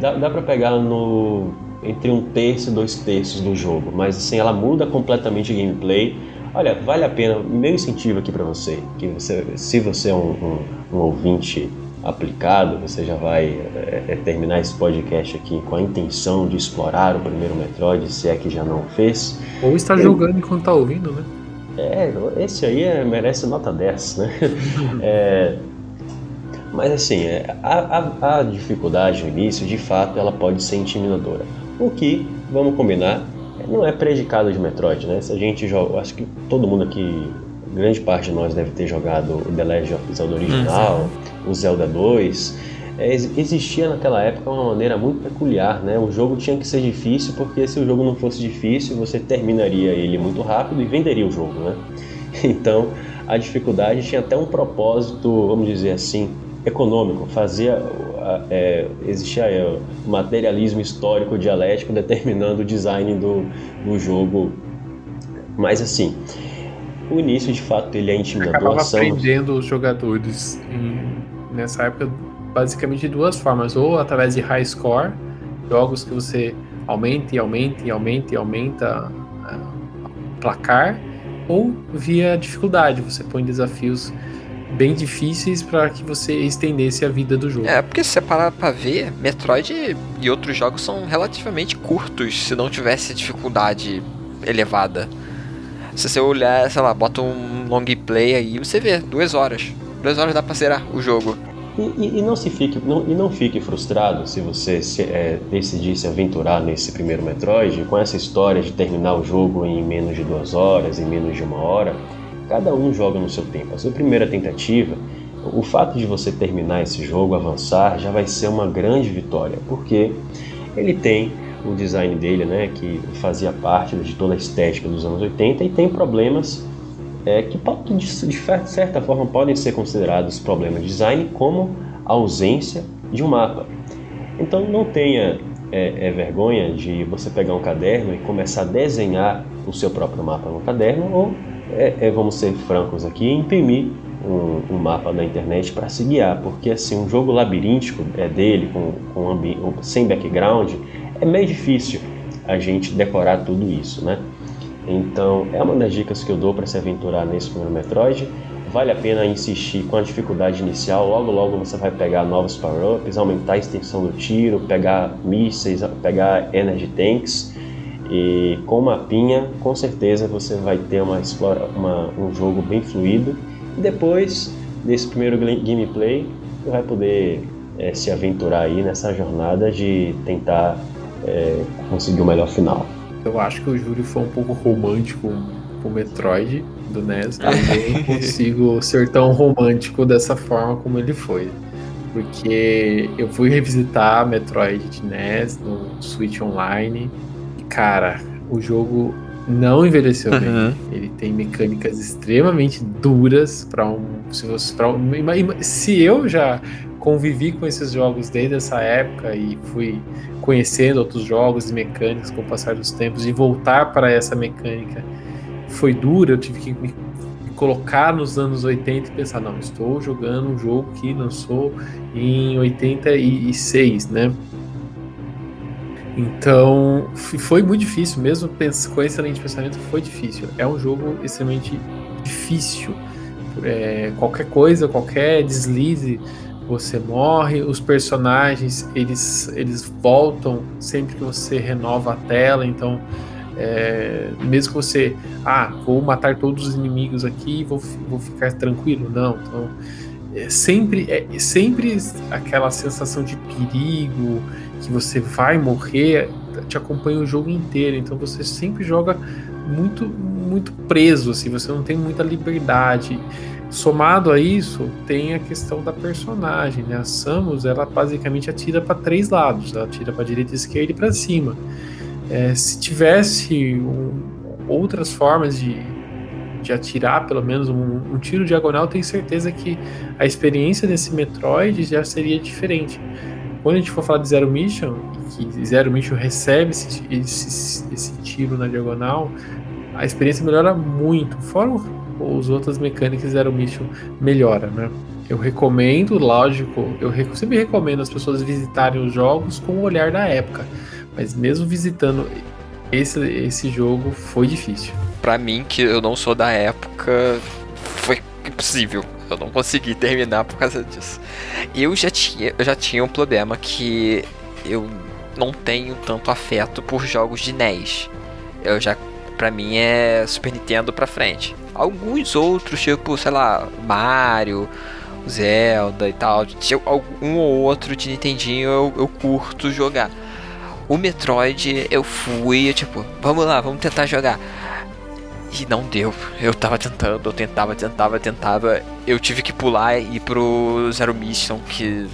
dá, dá para pegar no entre um terço e dois terços do jogo, mas assim ela muda completamente o gameplay Olha, vale a pena, meu incentivo aqui para você, que você, se você é um, um, um, ouvinte aplicado, você já vai é, terminar esse podcast aqui com a intenção de explorar o primeiro Metroid, se é que já não fez. Ou está Eu... jogando enquanto está ouvindo, né? É, esse aí é, merece nota 10, né? é, mas assim, é, a, a, a dificuldade no início, de fato, ela pode ser intimidadora. O que, vamos combinar, não é predicado de Metroid, né? Se a gente joga, acho que todo mundo aqui, grande parte de nós deve ter jogado o The Legend of Zelda original, uhum. o Zelda 2. É, existia naquela época uma maneira muito peculiar, né? O jogo tinha que ser difícil porque se o jogo não fosse difícil, você terminaria ele muito rápido e venderia o jogo, né? Então, a dificuldade tinha até um propósito, vamos dizer assim, econômico, fazia é, existia é, o materialismo histórico dialético determinando o design do, do jogo. Mas assim, o início de fato ele é intimidador. Acabava são... prendendo os jogadores em, nessa época basicamente de duas formas, ou através de high score, jogos que você aumenta e aumenta e aumenta e aumenta o placar, ou via dificuldade, você põe desafios bem difíceis para que você estendesse a vida do jogo. É, porque se você parar pra ver, Metroid e outros jogos são relativamente curtos se não tivesse dificuldade elevada. Se você olhar, sei lá, bota um long play aí, você vê, duas horas. Duas horas dá pra zerar o jogo. E, e, e, não se fique, não, e não fique frustrado se você se, é, decidir se aventurar nesse primeiro Metroid com essa história de terminar o jogo em menos de duas horas, em menos de uma hora. Cada um joga no seu tempo. A sua primeira tentativa, o fato de você terminar esse jogo, avançar, já vai ser uma grande vitória, porque ele tem o design dele, né, que fazia parte de toda a estética dos anos 80 e tem problemas é, que de, certa forma podem ser considerados problemas de design, como a ausência de um mapa. Então não tenha é, é, vergonha de você pegar um caderno e começar a desenhar o seu próprio mapa no caderno, ou é, é vamos ser francos aqui, imprimir um, um mapa da internet para se guiar, porque assim um jogo labiríntico é dele com, com sem background é meio difícil a gente decorar tudo isso, né? Então, é uma das dicas que eu dou para se aventurar nesse primeiro Metroid. Vale a pena insistir com a dificuldade inicial, logo logo você vai pegar novos power-ups, aumentar a extensão do tiro, pegar mísseis, pegar energy tanks. E com mapinha, com certeza você vai ter uma, uma, um jogo bem fluido. E depois desse primeiro gameplay, você vai poder é, se aventurar aí nessa jornada de tentar é, conseguir o melhor final. Eu acho que o Júlio foi um pouco romântico com o Metroid do NES. Eu não consigo ser tão romântico dessa forma como ele foi. Porque eu fui revisitar Metroid de NES no Switch Online. E, cara, o jogo não envelheceu bem. Uhum. Ele tem mecânicas extremamente duras para um. Se, você, pra um, se eu já convivi com esses jogos desde essa época e fui conhecendo outros jogos e mecânicas com o passar dos tempos e voltar para essa mecânica foi dura, eu tive que me colocar nos anos 80 e pensar, não, estou jogando um jogo que lançou em 86, né? Então, foi muito difícil, mesmo com esse excelente pensamento, foi difícil. É um jogo extremamente difícil. É, qualquer coisa, qualquer deslize você morre, os personagens eles, eles voltam sempre que você renova a tela, então é, mesmo que você, ah, vou matar todos os inimigos aqui vou, vou ficar tranquilo, não, então é sempre, é sempre aquela sensação de perigo, que você vai morrer, te acompanha o jogo inteiro, então você sempre joga muito, muito preso, assim, você não tem muita liberdade, Somado a isso, tem a questão da personagem, né? A Samus, ela basicamente atira para três lados, ela atira para direita, esquerda e para cima. É, se tivesse um, outras formas de, de atirar, pelo menos um, um, tiro diagonal, tenho certeza que a experiência desse Metroid já seria diferente. Quando a gente for falar de Zero Mission, que Zero Mission recebe esse, esse, esse tiro na diagonal, a experiência melhora muito. Fora o os outras mecânicas Zero Mission melhora, né? Eu recomendo, lógico, eu sempre recomendo as pessoas visitarem os jogos com o olhar da época, mas mesmo visitando esse, esse jogo foi difícil. Para mim, que eu não sou da época, foi impossível. Eu não consegui terminar por causa disso. Eu já tinha, eu já tinha um problema que eu não tenho tanto afeto por jogos de NES. Eu já, para mim é Super Nintendo para frente alguns outros, tipo, sei lá, Mario, Zelda e tal, um ou outro de Nintendinho eu, eu curto jogar. O Metroid eu fui, tipo, vamos lá, vamos tentar jogar. E não deu. Eu tava tentando, eu tentava, tentava, tentava. Eu tive que pular e ir pro Zero Mission, que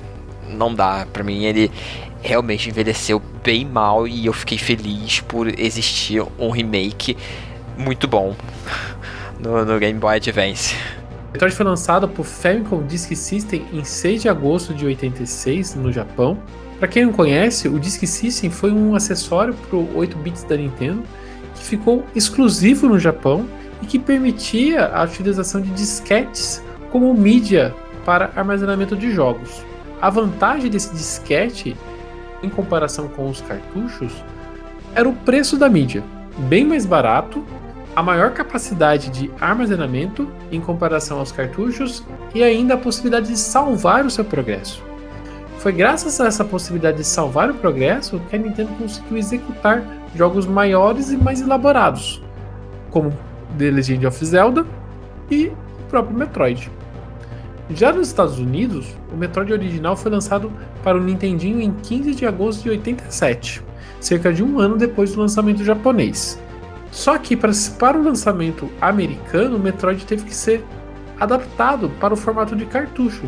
não dá. Pra mim ele realmente envelheceu bem mal e eu fiquei feliz por existir um remake muito bom no, no Game Boy Advance. Metroid foi lançado por Famicom Disk System em 6 de agosto de 86 no Japão. Para quem não conhece, o Disk System foi um acessório para o 8 bits da Nintendo que ficou exclusivo no Japão e que permitia a utilização de disquetes como mídia para armazenamento de jogos. A vantagem desse disquete, em comparação com os cartuchos, era o preço da mídia, bem mais barato, a maior capacidade de armazenamento em comparação aos cartuchos e ainda a possibilidade de salvar o seu progresso. Foi graças a essa possibilidade de salvar o progresso que a Nintendo conseguiu executar jogos maiores e mais elaborados, como The Legend of Zelda e o próprio Metroid. Já nos Estados Unidos, o Metroid original foi lançado para o Nintendinho em 15 de agosto de 87, cerca de um ano depois do lançamento japonês. Só que para o lançamento americano, o Metroid teve que ser adaptado para o formato de cartucho.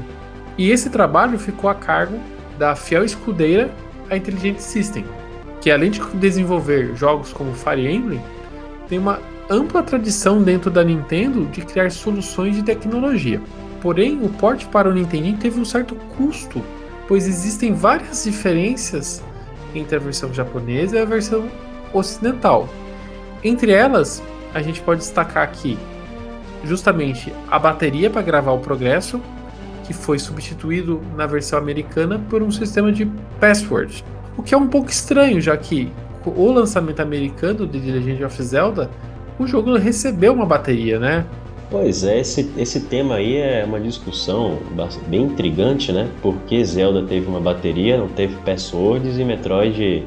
E esse trabalho ficou a cargo da fiel escudeira a Intelligent System, que além de desenvolver jogos como Fire Emblem, tem uma ampla tradição dentro da Nintendo de criar soluções de tecnologia. Porém, o porte para o Nintendo teve um certo custo, pois existem várias diferenças entre a versão japonesa e a versão ocidental. Entre elas, a gente pode destacar aqui justamente a bateria para gravar o progresso, que foi substituído na versão americana por um sistema de password, o que é um pouco estranho, já que o lançamento americano de The Legend of Zelda, o jogo recebeu uma bateria, né? Pois é, esse, esse tema aí é uma discussão bem intrigante, né? Porque Zelda teve uma bateria, não teve passwords e Metroid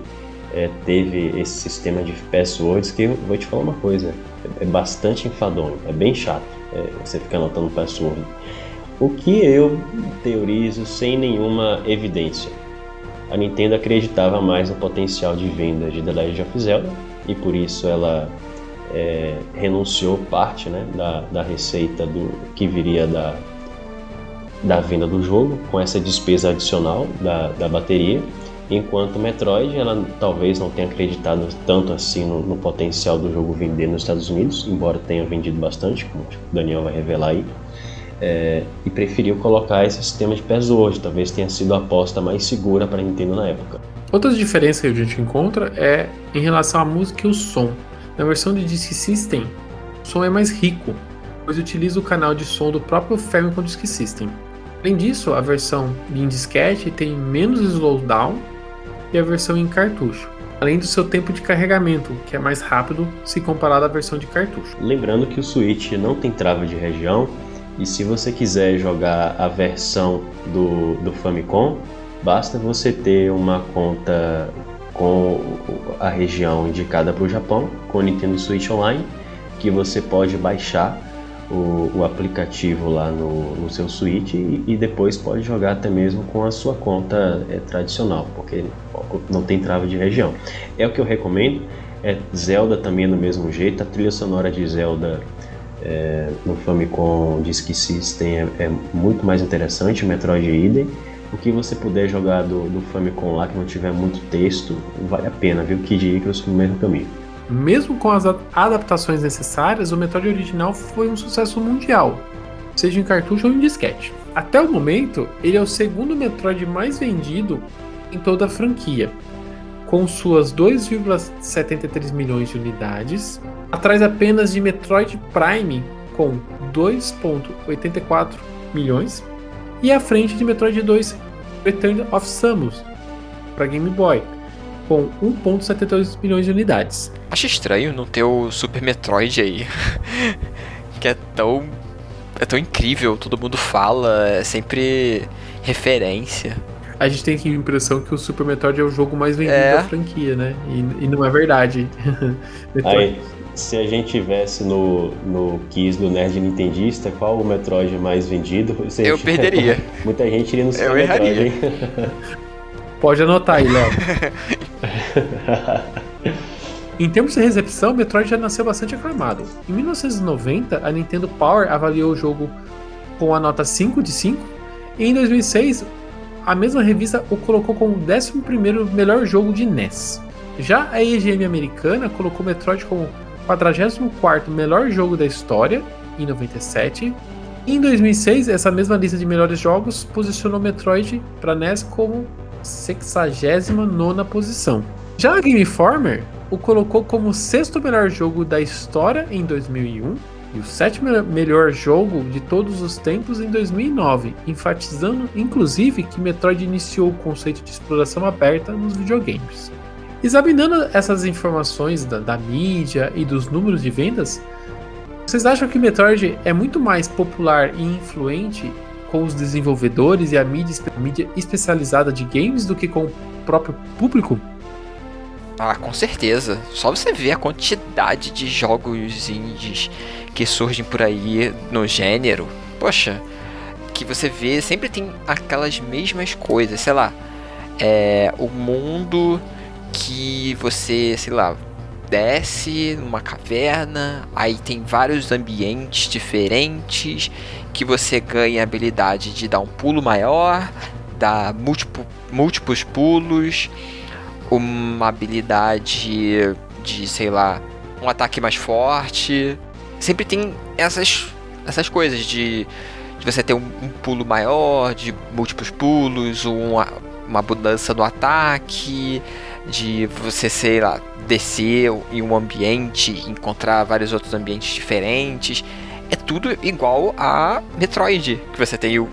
é, teve esse sistema de passwords que eu vou te falar uma coisa, é, bastante enfadonho, é bem chato é, você ficar anotando password. O que eu teorizo sem nenhuma evidência a Nintendo acreditava mais no potencial de venda de The Legend of Zelda e por isso ela é, renunciou parte né, da, da receita do, que viria da, da venda do jogo com essa despesa adicional da, da bateria, enquanto Metroid ela talvez não tenha acreditado tanto assim no, no, potencial do jogo vender nos Estados Unidos, embora tenha vendido bastante, como o Daniel vai revelar aí é, e preferiu colocar esse sistema de peso hoje. Talvez tenha sido a aposta mais segura para Nintendo na época. Outras diferenças que a gente encontra é em relação à música e o som. Na versão de Disk System, o som é mais rico, pois utiliza o canal de som do próprio Famicom Disk System. Além disso, a versão em disquete tem menos slowdown que a versão em cartucho, além do seu tempo de carregamento, que é mais rápido se comparado à versão de cartucho. Lembrando que o Switch não tem trava de região, e se você quiser jogar a versão do, do Famicom, basta você ter uma conta com a região indicada para o Japão, com o Nintendo Switch Online, que você pode baixar o, o aplicativo lá no, no seu Switch e, e, depois pode jogar até mesmo com a sua conta é, tradicional, porque não tem trava de região. É o que eu recomendo. É Zelda também é do mesmo jeito, a trilha sonora de Zelda é, no Famicom Disk System é, é, muito mais interessante, o Metroid Idem. O que você puder jogar do, do Famicom lá que não tiver muito texto, vale a pena, viu? Kid Icarus no mesmo caminho. Mesmo com as adaptações necessárias, o Metroid original foi um sucesso mundial, seja em cartucho ou em disquete. Até o momento, ele é o segundo Metroid mais vendido em toda a franquia, com suas 2,73 milhões de unidades, atrás apenas de Metroid Prime com 2,84 milhões e à frente de Metroid 2 Return of Samus para Game Boy com 1,72 milhões de unidades. Acho estranho não ter o Super Metroid aí, que é tão é tão incrível, todo mundo fala, é sempre referência a gente tem a impressão que o Super Metroid é o jogo mais vendido é. da franquia, né? E, e, não é verdade. Aí, se a gente tivesse no, no Kiss do Nerd Nintendista, qual o Metroid mais vendido? Eu perderia. Muita gente iria no Super eu Metroid, hein? Pode anotar aí, Léo. Em termos de recepção, Metroid já nasceu bastante aclamado. Em 1990, a Nintendo Power avaliou o jogo com a nota 5 de 5, e em 2006, a mesma revista o colocou como o 11 melhor jogo de NES. Já a EGM americana colocou Metroid como 44 melhor jogo da história, em 97, Em 2006, essa mesma lista de melhores jogos posicionou Metroid para NES como 69 posição. Já a Game Informer o colocou como o sexto melhor jogo da história em 2001 e o sétimo melhor jogo de todos os tempos em 2009, enfatizando inclusive que Metroid iniciou o conceito de exploração aberta nos videogames. Examinando essas informações da, da mídia e dos números de vendas, vocês acham que Metroid é muito mais popular e influente com os desenvolvedores e a mídia, mídia especializada de games do que com o próprio público? Ah, com certeza. Só você ver a quantidade de jogos indies que surgem por aí no gênero. Poxa, que você vê, sempre tem aquelas mesmas coisas, sei lá. É o mundo que você, sei lá, desce numa caverna, aí tem vários ambientes diferentes que você ganha a habilidade de dar um pulo maior, dar múltiplo, múltiplos pulos uma habilidade de, sei lá, um ataque mais forte. Sempre tem essas, essas coisas de, de você ter um, um, pulo maior, de múltiplos pulos, uma, uma mudança no ataque, de você, sei lá, descer em um ambiente, encontrar vários outros ambientes diferentes. É tudo igual a Metroid, que você tem o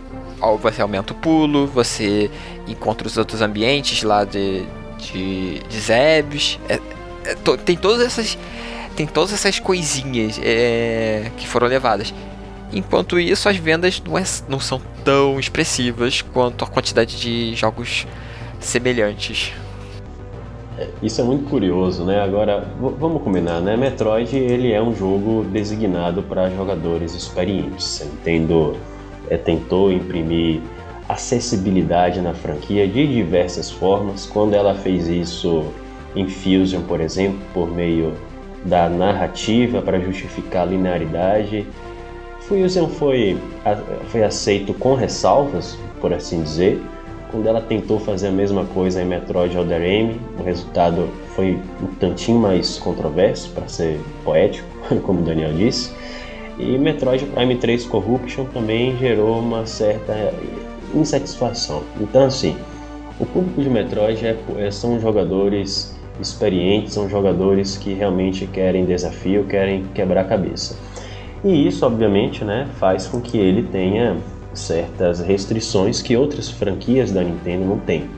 você aumenta o pulo, você encontra os outros ambientes lá de, de, de Zebs. É, é, to, tem todas essas. Tem todas essas coisinhas é, que foram levadas. Enquanto isso, as vendas não, é, não são tão expressivas quanto a quantidade de jogos semelhantes. É, isso é muito curioso, né? Agora, vamos combinar, né? Metroid ele é um jogo designado para jogadores experientes. A Nintendo é, tentou imprimir acessibilidade na franquia de diversas formas. Quando ela fez isso em Fusion, por exemplo, por meio da narrativa para justificar a linearidade. Fusion foi, foi aceito com ressalvas, por assim dizer. Quando ela tentou fazer a mesma coisa em Metroid Other M, o resultado foi um tantinho mais controverso, para ser poético, como o Daniel disse. E Metroid Prime 3 Corruption também gerou uma certa insatisfação. Então, assim, o público de Metroid é, é, são jogadores experientes, são jogadores que realmente querem desafio, querem quebrar a cabeça. E isso, obviamente, né, faz com que ele tenha certas restrições que outras franquias da Nintendo não têm.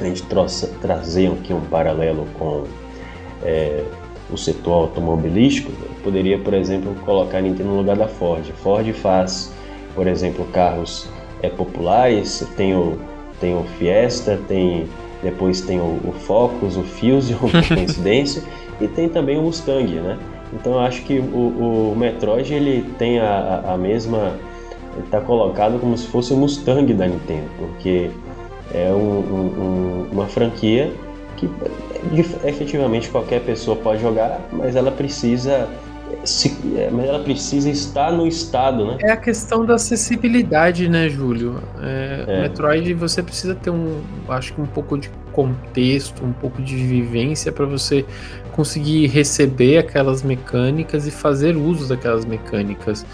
A gente trouxe, trazer aqui um paralelo com é, o setor automobilístico, poderia, por exemplo, colocar a Nintendo no lugar da Ford. Ford faz, por exemplo, carros é, populares, tem o, tem o Fiesta, tem depois tem o, o Focus, o Fusion, por coincidência, e tem também o Mustang, né? Então eu acho que o, o Metroid ele tem a, a mesma, está colocado como se fosse o Mustang da Nintendo, porque é um, um, uma franquia que efetivamente qualquer pessoa pode jogar, mas ela precisa se, é, mas ela precisa estar no estado, né? É a questão da acessibilidade, né, Júlio? É, é. Metroid você precisa ter um, acho que um pouco de contexto, um pouco de vivência para você conseguir receber aquelas mecânicas e fazer uso daquelas mecânicas.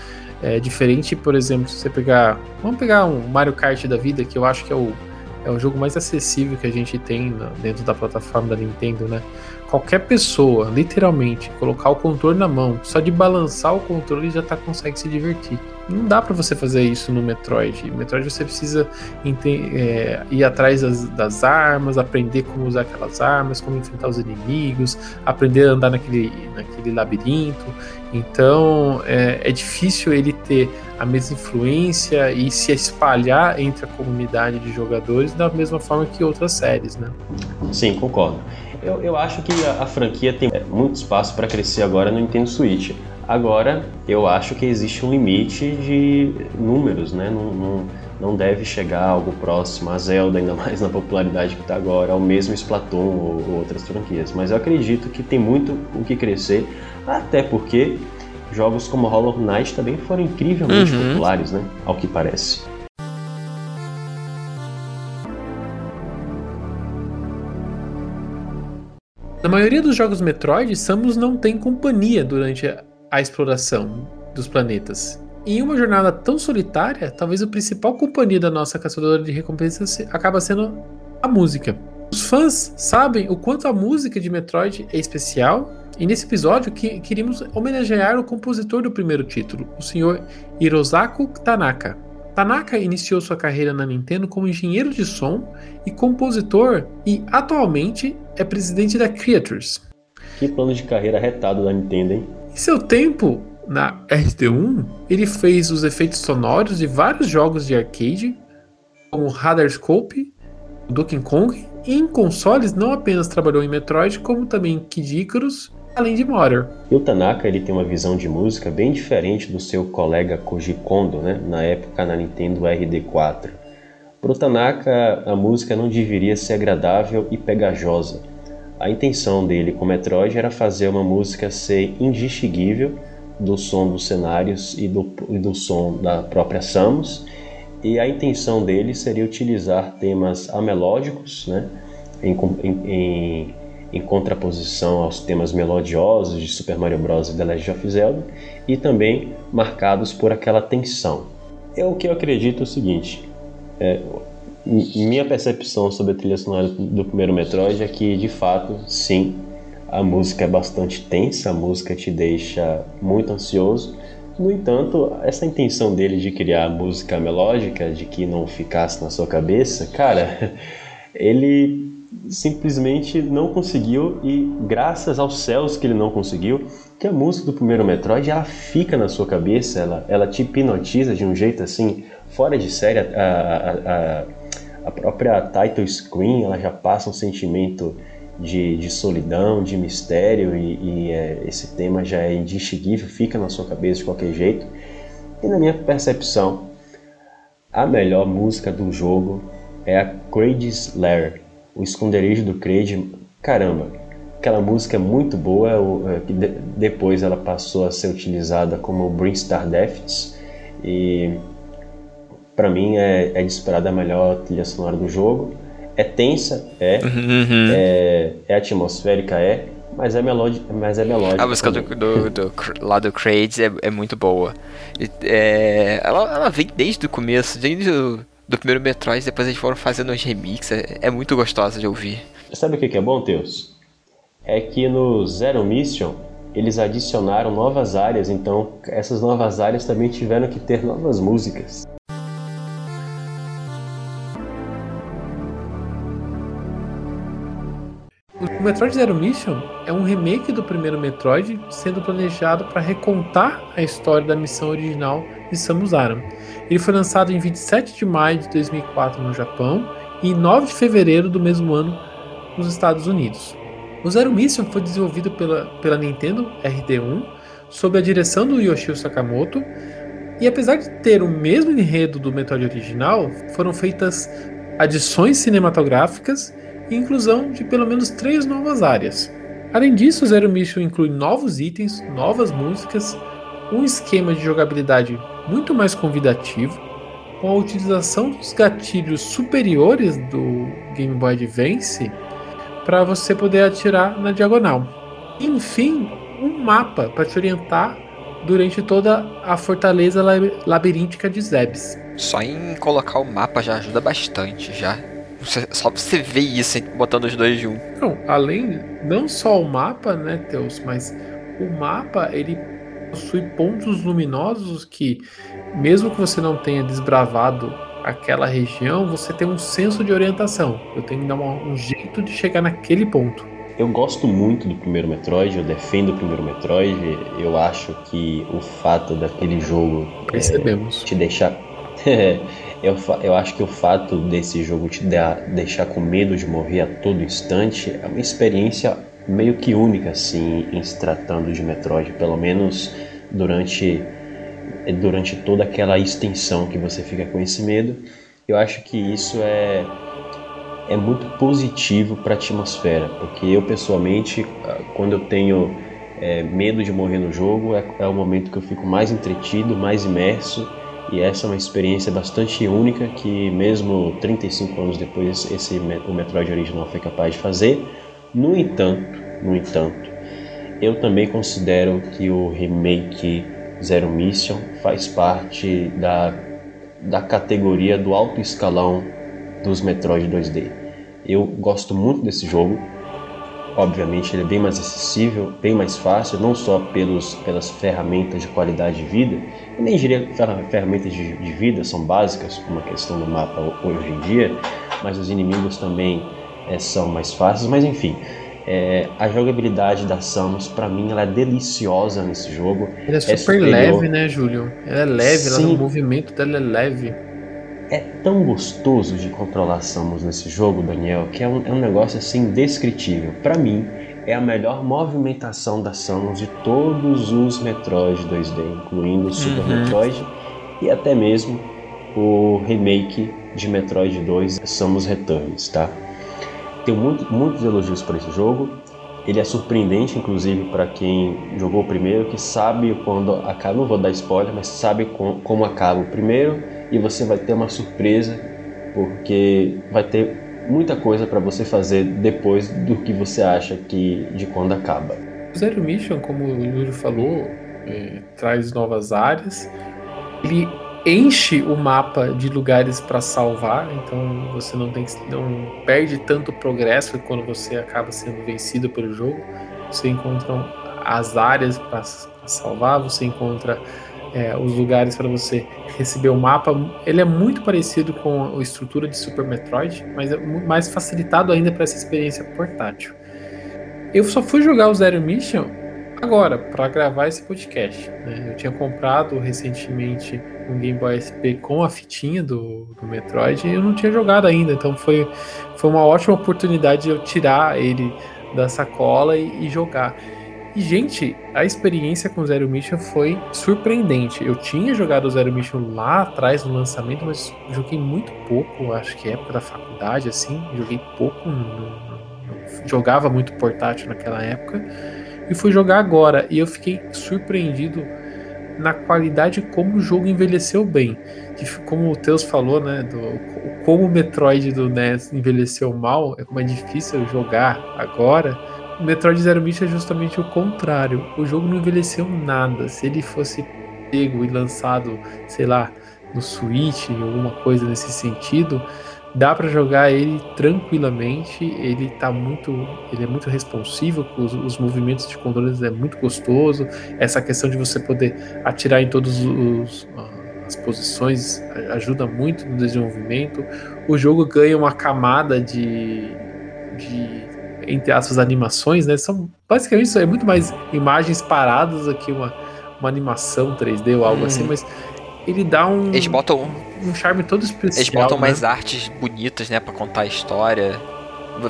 É diferente, por exemplo, se você pegar, vamos pegar um Mario Kart da vida, que eu acho que é o é o jogo mais acessível que a gente tem dentro da plataforma da Nintendo, né? Qualquer pessoa, literalmente, colocar o controle na mão, só de balançar o controle já tá, consegue se divertir. Não dá para você fazer isso no Metroid. No Metroid você precisa é, ir atrás das, das, armas, aprender como usar aquelas armas, como enfrentar os inimigos, aprender a andar naquele, naquele labirinto. Então é, é difícil ele ter a mesma influência e se espalhar entre a comunidade de jogadores da mesma forma que outras séries, né? Sim, concordo. Eu, eu acho que a, a franquia tem muito espaço para crescer agora no Nintendo Switch. Agora, eu acho que existe um limite de números, né? Não, não, não deve chegar algo próximo a Zelda, ainda mais na popularidade que está agora, ao mesmo Splatoon ou, ou outras franquias. Mas eu acredito que tem muito o que crescer, até porque jogos como Hollow Knight também foram incrivelmente uhum. populares, né? Ao que parece. Na maioria dos jogos Metroid, Samus não tem companhia durante a exploração dos planetas. Em uma jornada tão solitária, talvez a principal companhia da nossa caçadora de recompensas acaba sendo a música. Os fãs sabem o quanto a música de Metroid é especial, e nesse episódio que, queríamos homenagear o compositor do primeiro título, o Sr. Hirosaku Tanaka. Tanaka iniciou sua carreira na Nintendo como engenheiro de som e compositor e atualmente é presidente da Creators. Que plano de carreira retado da Nintendo, hein? Em seu tempo na RT1, ele fez os efeitos sonoros de vários jogos de arcade, como Radar Scope, Donkey Kong, e em consoles não apenas trabalhou em Metroid, como também em Kid Icarus, além de Motor. E o Tanaka ele tem uma visão de música bem diferente do seu colega Koji Kondo, né, na época na Nintendo RD4. Para o Tanaka, a música não deveria ser agradável e pegajosa. A intenção dele com Metroid era fazer uma música ser indistinguível do som dos cenários e do, e do som da própria Samus. E a intenção dele seria utilizar temas amelódicos, né, em, em, em, contraposição aos temas melodiosos de Super Mario Bros. e The Legend of Zelda, e também marcados por aquela tensão. É o que eu acredito é o seguinte: é, minha percepção sobre a trilha sonora do primeiro Metroid é que, de fato, sim, a música é bastante tensa, a música te deixa muito ansioso. No entanto, essa intenção dele de criar música melódica, de que não ficasse na sua cabeça, cara, ele simplesmente não conseguiu e graças aos céus que ele não conseguiu, que a música do primeiro Metroid ela fica na sua cabeça, ela, ela te hipnotiza de um jeito assim fora de série. A, a, a, a própria title screen ela já passa um sentimento de, de solidão, de mistério, e, e é, esse tema já é indistinguível, fica na sua cabeça de qualquer jeito. E na minha percepção, a melhor música do jogo é a Kraid's Lair, o esconderijo do Kraid. Caramba, aquela música é muito boa, é, que depois ela passou a ser utilizada como Brinstar Deaths, e para mim é, é disparada a melhor trilha sonora do jogo. É tensa, é. Uhum. É, é atmosférica, é. Mas é, melódica, mas é melódica. A música do, do, do, lá do Crades é, é muito boa. É, ela, ela vem desde o começo, desde o do primeiro Metroid, depois eles foram fazendo os remixes. É, é muito gostosa de ouvir. Sabe o que é bom, Teus? É que no Zero Mission eles adicionaram novas áreas, então essas novas áreas também tiveram que ter novas músicas. O Metroid Zero Mission é um remake do primeiro Metroid, sendo planejado para recontar a história da missão original de Samus Aran. Ele foi lançado em 27 de maio de 2004 no Japão e em 9 de fevereiro do mesmo ano nos Estados Unidos. O Zero Mission foi desenvolvido pela, pela Nintendo RD1 sob a direção do Yoshio Sakamoto e apesar de ter o mesmo enredo do Metroid original, foram feitas adições cinematográficas e inclusão de pelo menos três novas áreas. Além disso, o Zero Mission inclui novos itens, novas músicas, um esquema de jogabilidade muito mais convidativo, com a utilização dos gatilhos superiores do Game Boy Advance para você poder atirar na diagonal. Enfim, um mapa para te orientar durante toda a fortaleza labiríntica de Zebes. Só em colocar o mapa já ajuda bastante, já só você ver isso botando os dois juntos. Não, além, não só o mapa, né, Teus, mas o mapa ele possui pontos luminosos que, mesmo que você não tenha desbravado aquela região, você tem um senso de orientação. Eu tenho que dar uma, um jeito de chegar naquele ponto. Eu gosto muito do primeiro Metroid, eu defendo o primeiro Metroid. Eu acho que o fato daquele jogo Percebemos. É, te deixar Eu, eu acho que o fato desse jogo te deixar com medo de morrer a todo instante é uma experiência meio que única, assim, em se tratando de Metroid, pelo menos durante, durante toda aquela extensão que você fica com esse medo. Eu acho que isso é, é muito positivo para a atmosfera, porque eu pessoalmente, quando eu tenho é, medo de morrer no jogo, é, é o momento que eu fico mais entretido, mais imerso e essa é uma experiência bastante única que mesmo 35 anos depois esse o Metroid original foi capaz de fazer. No entanto, no entanto, eu também considero que o remake Zero Mission faz parte da, da categoria do alto escalão dos Metroid 2D. Eu gosto muito desse jogo. Obviamente ele é bem mais acessível, bem mais fácil, não só pelos, pelas ferramentas de qualidade de vida, eu nem diria que ferramentas de, de vida são básicas, como a questão do mapa hoje em dia, mas os inimigos também é, são mais fáceis, mas enfim, é, a jogabilidade da Samus, para mim, ela é deliciosa nesse jogo. Ela é super é leve, né, Júlio? Ela é leve, Sim. ela, o movimento dela é leve. É tão gostoso de controlar Samus nesse jogo, Daniel, que é um, é um negócio assim indescritível. Para mim, é a melhor movimentação da Samus de todos os Metroid 2D, incluindo o Super uhum. Metroid e até mesmo o remake de Metroid 2, Samus Returns, tá? Tenho muito, muitos elogios para esse jogo. Ele é surpreendente, inclusive, para quem jogou o primeiro, que sabe quando acaba. Não vou dar spoiler, mas sabe com, como acaba o primeiro e você vai ter uma surpresa, porque vai ter muita coisa para você fazer depois do que você acha que de quando acaba. Zero Mission, como o Yuri falou, é, traz novas áreas. Ele enche o mapa de lugares para salvar, então você não tem não perde tanto progresso quando você acaba sendo vencido pelo jogo. Você encontra as áreas para salvar, você encontra é, os lugares para você receber o mapa. Ele é muito parecido com a estrutura de Super Metroid, mas é mais facilitado ainda para essa experiência portátil. Eu só fui jogar o Zero Mission agora para gravar esse podcast. Né? Eu tinha comprado recentemente um Game Boy SP com a fitinha do, do Metroid e eu não tinha jogado ainda, então foi, foi uma ótima oportunidade de eu tirar ele da sacola e, e jogar. E, gente, a experiência com Zero Mission foi surpreendente. Eu tinha jogado Zero Mission lá atrás no lançamento, mas joguei muito pouco, acho que é época da faculdade, assim, joguei pouco, não, jogava muito portátil naquela época, e fui jogar agora, e eu fiquei surpreendido na qualidade como o jogo envelheceu bem. Como o Teus falou, né? Do, como o Metroid do NES envelheceu mal, é como é difícil jogar agora. O Metroid Zero Mission é justamente o contrário. O jogo não envelheceu nada. Se ele fosse pego e lançado, sei lá, no Switch, alguma coisa nesse sentido, dá para jogar ele tranquilamente. Ele tá muito, ele é muito responsivo, os, os movimentos de controles é muito gostoso. Essa questão de você poder atirar em todas as posições ajuda muito no desenvolvimento. O jogo ganha uma camada de, de entre aspas animações, né? São basicamente isso é muito mais imagens paradas do que uma, uma animação 3D ou algo hum. assim, mas ele dá um. Eles botam. Um charme todo especial. Eles botam né? mais artes bonitas, né, pra contar a história.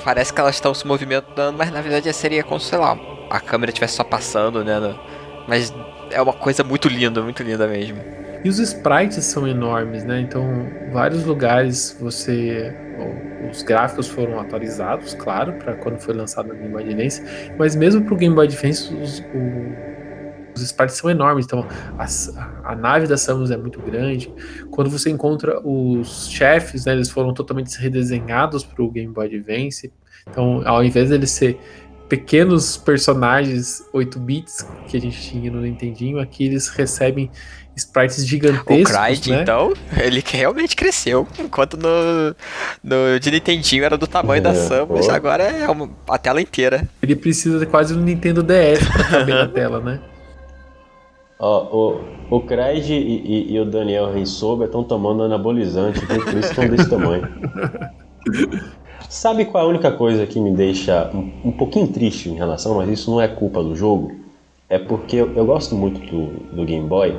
Parece que elas estão se movimentando, mas na verdade seria como, sei lá, a câmera estivesse só passando, né? Mas é uma coisa muito linda, muito linda mesmo. E os sprites são enormes, né? Então, vários lugares você. Os gráficos foram atualizados, claro, para quando foi lançado no Game Boy Advance, mas mesmo para o Game Boy Advance, os, o, os sprites são enormes, então a, a, nave da Samus é muito grande. Quando você encontra os chefes, né, eles foram totalmente redesenhados para o Game Boy Advance. Então, ao invés deles ser pequenos personagens 8 bits que a gente tinha no Nintendinho, aqui eles recebem sprites gigantescos. O Cryde, né? então, ele realmente cresceu. Enquanto no, no de Nintendinho era do tamanho é, da Samus, pô. agora é uma, a tela inteira. Ele precisa de quase um Nintendo DS para caber na tela, né? Ó, o, o Craig e, e, e, o Daniel Rensoba estão tomando anabolizante, viu? por isso estão desse tamanho. Sabe qual é a única coisa que me deixa um, um, pouquinho triste em relação, mas isso não é culpa do jogo? É porque eu, eu gosto muito do, do, Game Boy,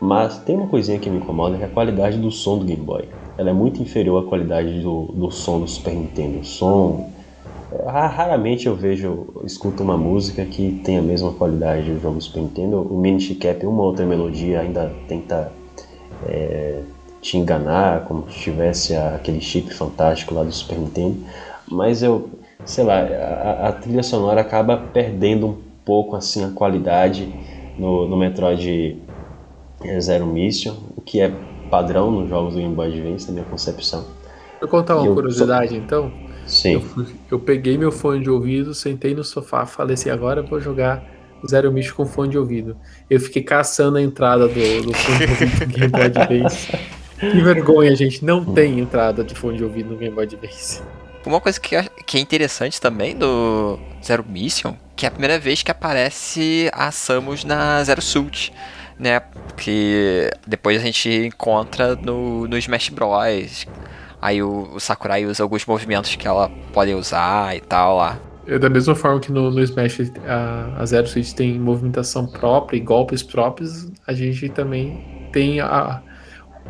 mas tem uma coisinha que me incomoda que é a qualidade do som do Game Boy. Ela é muito inferior à qualidade do, do som do Super Nintendo. O som Raramente eu vejo, escuto uma música que tem a mesma qualidade do jogo Super Nintendo. O Mini Cap, uma outra melodia, ainda tenta é, te enganar, como se tivesse aquele chip fantástico lá do Super Nintendo. Mas eu, sei lá, a, a trilha sonora acaba perdendo um pouco assim a qualidade no, no Metroid Zero Mission, o que é padrão nos jogos do Game Boy Advance, na minha concepção. Vou contar uma curiosidade só... então. Sim. Eu, eu, peguei meu fone de ouvido, sentei no sofá, falei assim, agora eu vou jogar Zero Mission com fone de ouvido. Eu fiquei caçando a entrada do, do fone de ouvido do Game Boy Advance. Que vergonha, gente. Não tem entrada de fone de ouvido no Game Boy Advance. Uma coisa que, que é interessante também do Zero Mission, que é a primeira vez que aparece a Samus na Zero Suit, né? Que depois a gente encontra no, no Smash Bros. Aí o, o Sakurai usa alguns movimentos que ela pode usar e tal lá. É da mesma forma que no, no Smash a, a Zero Suit tem movimentação própria e golpes próprios, a gente também tem a,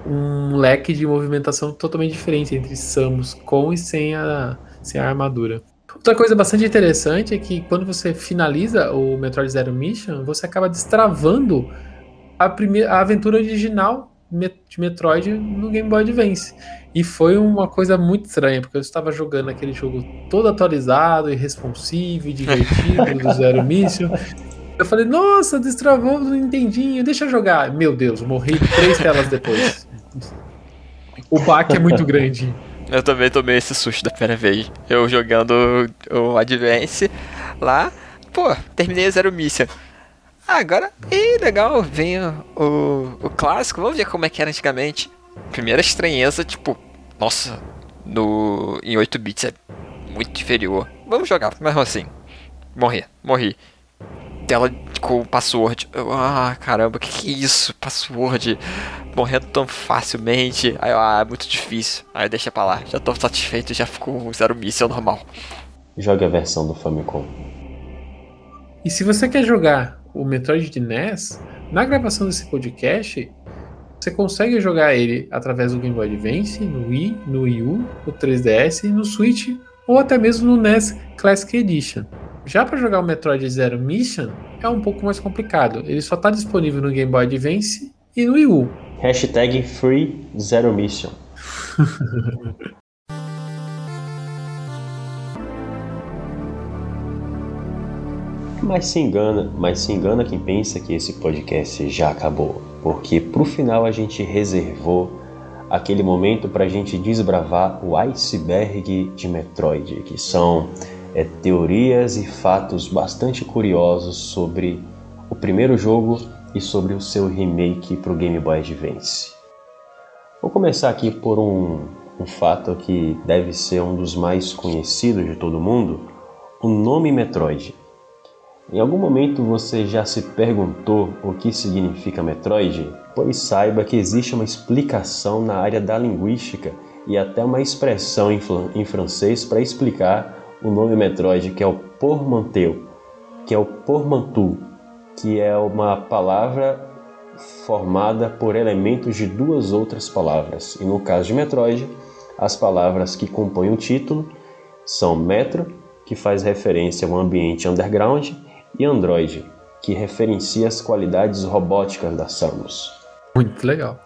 um leque de movimentação totalmente diferente entre Samus com e sem a, sem a armadura. Outra coisa bastante interessante é que quando você finaliza o Metroid Zero Mission, você acaba destravando a, primeira, a aventura original de Metroid no Game Boy Advance. E foi uma coisa muito estranha, porque eu estava jogando aquele jogo todo atualizado, e responsivo, divertido do Zero Mission. Eu falei, nossa, destravou no Nintendinho, deixa eu jogar. Meu Deus, morri três telas depois. O baque é muito grande. Eu também tomei esse susto da primeira vez. Eu jogando o Advance lá, pô, terminei o Zero Mission. Ah, agora, ih, legal, vem o, o, o clássico, vamos ver como é que era antigamente primeira estranheza, tipo, nossa, no em 8 bits é muito inferior. Vamos jogar, mas assim, morrer, morri. Tela com password. Eu, ah, caramba, que que é isso? Password. Morrendo tão facilmente. Aí, ah, é muito difícil. Aí deixa pra lá. Já tô satisfeito, já ficou zero míssil normal. Jogue a versão do Famicom. E se você quer jogar o Metroid de NES, na gravação desse podcast, você consegue jogar ele através do Game Boy Advance, no Wii, no Wii U, no 3DS, no Switch ou até mesmo no NES Classic Edition. Já para jogar o Metroid Zero Mission é um pouco mais complicado. Ele só está disponível no Game Boy Advance e no Wii U. Hashtag Free Zero Mission. Mas se engana, mas se engana quem pensa que esse podcast já acabou, porque pro final a gente reservou aquele momento para a gente desbravar o iceberg de Metroid, que são é, teorias e fatos bastante curiosos sobre o primeiro jogo e sobre o seu remake para o Game Boy Advance. Vou começar aqui por um, um fato que deve ser um dos mais conhecidos de todo mundo: o nome Metroid. Em algum momento você já se perguntou o que significa Metroid? Pois saiba que existe uma explicação na área da linguística e até uma expressão em, em francês para explicar o nome Metroid, que é o portmanteau, que é o portmanteau, que é uma palavra formada por elementos de duas outras palavras. E no caso de Metroid, as palavras que compõem o título são Metro, que faz referência a um ambiente underground, e Android, que referencia as qualidades robóticas da Samus. Muito legal.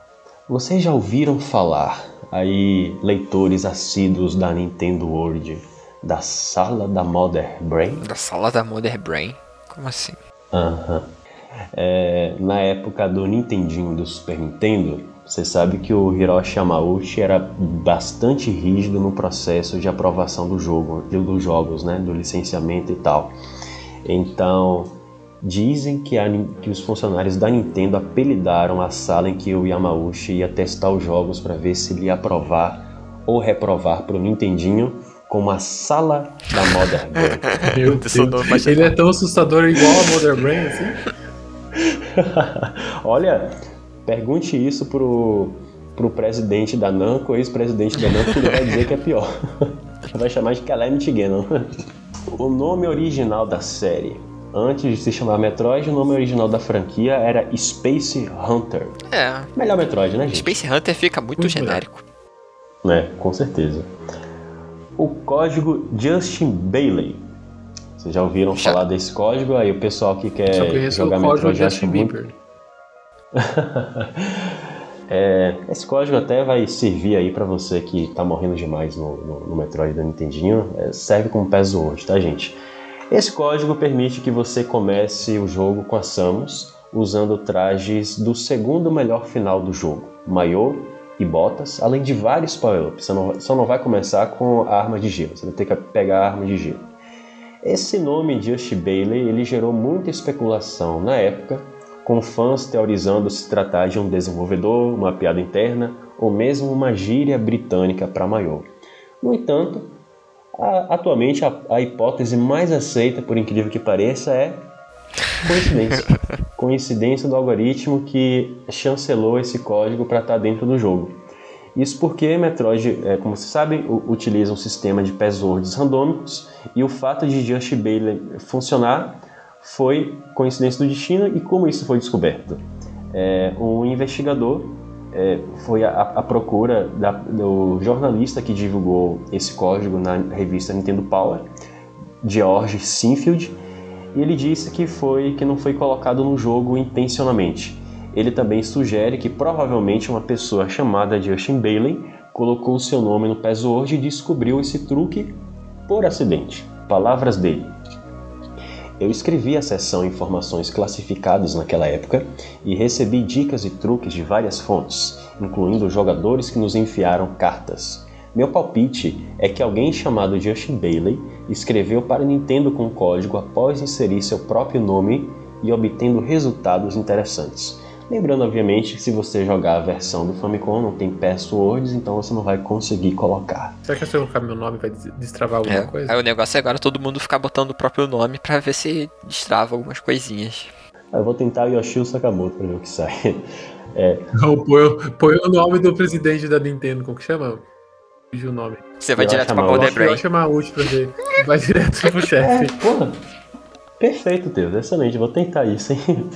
Vocês já ouviram falar, aí, leitores assíduos da Nintendo World, da sala da Mother Brain? Da sala da Mother Brain? Como assim? Aham. Uhum. É, na época do Nintendinho do Super Nintendo, você sabe que o Hiroshi Yamauchi era bastante rígido no processo de aprovação do jogo, dos jogos, né, do licenciamento e tal. Então, dizem que, a, que, os funcionários da Nintendo apelidaram a sala em que o Yamauchi ia testar os jogos para ver se ele ia aprovar ou reprovar para o Nintendinho como a sala da Mother Brain. Meu Deus. Ele é tão assustador igual a Mother Brain, assim? Olha, pergunte isso pro, pro presidente da Namco, ex-presidente da Namco, ele vai dizer que é pior. Vai chamar de Calamity Ganon. O nome original da série, antes de se chamar Metroid, o nome original da franquia era Space Hunter. É. Melhor Metroid, né, gente? Space Hunter fica muito, muito genérico. Né, com certeza. O código Justin Bailey. Vocês já ouviram já. falar desse código? Aí o pessoal que quer jogar Metroid acha muito... É, esse código até vai servir aí para você que tá morrendo demais no, no, no Metroid do Nintendinho. É, serve como hoje, tá, gente? Esse código permite que você comece o jogo com a Samus usando trajes do segundo melhor final do jogo, Maiô e Botas, além de vários power-ups. Você não, só não vai começar com a arma de gelo, você vai ter que pegar a arma de gelo. Esse nome Just Bailey ele gerou muita especulação na época, com fãs teorizando se tratar de um desenvolvedor, uma piada interna ou mesmo uma gíria britânica para maior. No entanto, a, atualmente a, a hipótese mais aceita, por incrível que pareça, é coincidência. coincidência do algoritmo que chancelou esse código para estar tá dentro do jogo. Isso porque Metroid, é, como vocês sabem, utiliza um sistema de passwords randômicos e o fato de Just Bailey funcionar foi coincidência do destino e como isso foi descoberto. É, um investigador é, foi à procura da, do jornalista que divulgou esse código na revista Nintendo Power, George Sinfield, e ele disse que foi que não foi colocado no jogo intencionalmente. Ele também sugere que provavelmente uma pessoa chamada Justin Bailey colocou seu nome no password e descobriu esse truque por acidente. Palavras dele. Eu escrevi a seção Informações Classificadas naquela época e recebi dicas e truques de várias fontes, incluindo jogadores que nos enviaram cartas. Meu palpite é que alguém chamado Justin Bailey escreveu para Nintendo com código após inserir seu próprio nome e obtendo resultados interessantes. Lembrando, obviamente, que se você jogar a versão do Famicom não tem passwords, então você não vai conseguir colocar. Será que se eu colocar meu nome vai destravar alguma é. coisa? Aí o negócio é agora todo mundo ficar botando o próprio nome pra ver se destrava algumas coisinhas. Eu vou tentar Yoshio Sakamoto pra ver o que sai. É. põe, põe o nome do presidente da Nintendo, como que chama? Fugiu o nome. Você vai eu direto pra Golden Brain. Eu chamar útil pra ver. Vai direto pro chefe. É, porra. Perfeito, Deus. Excelente. Vou tentar isso, hein?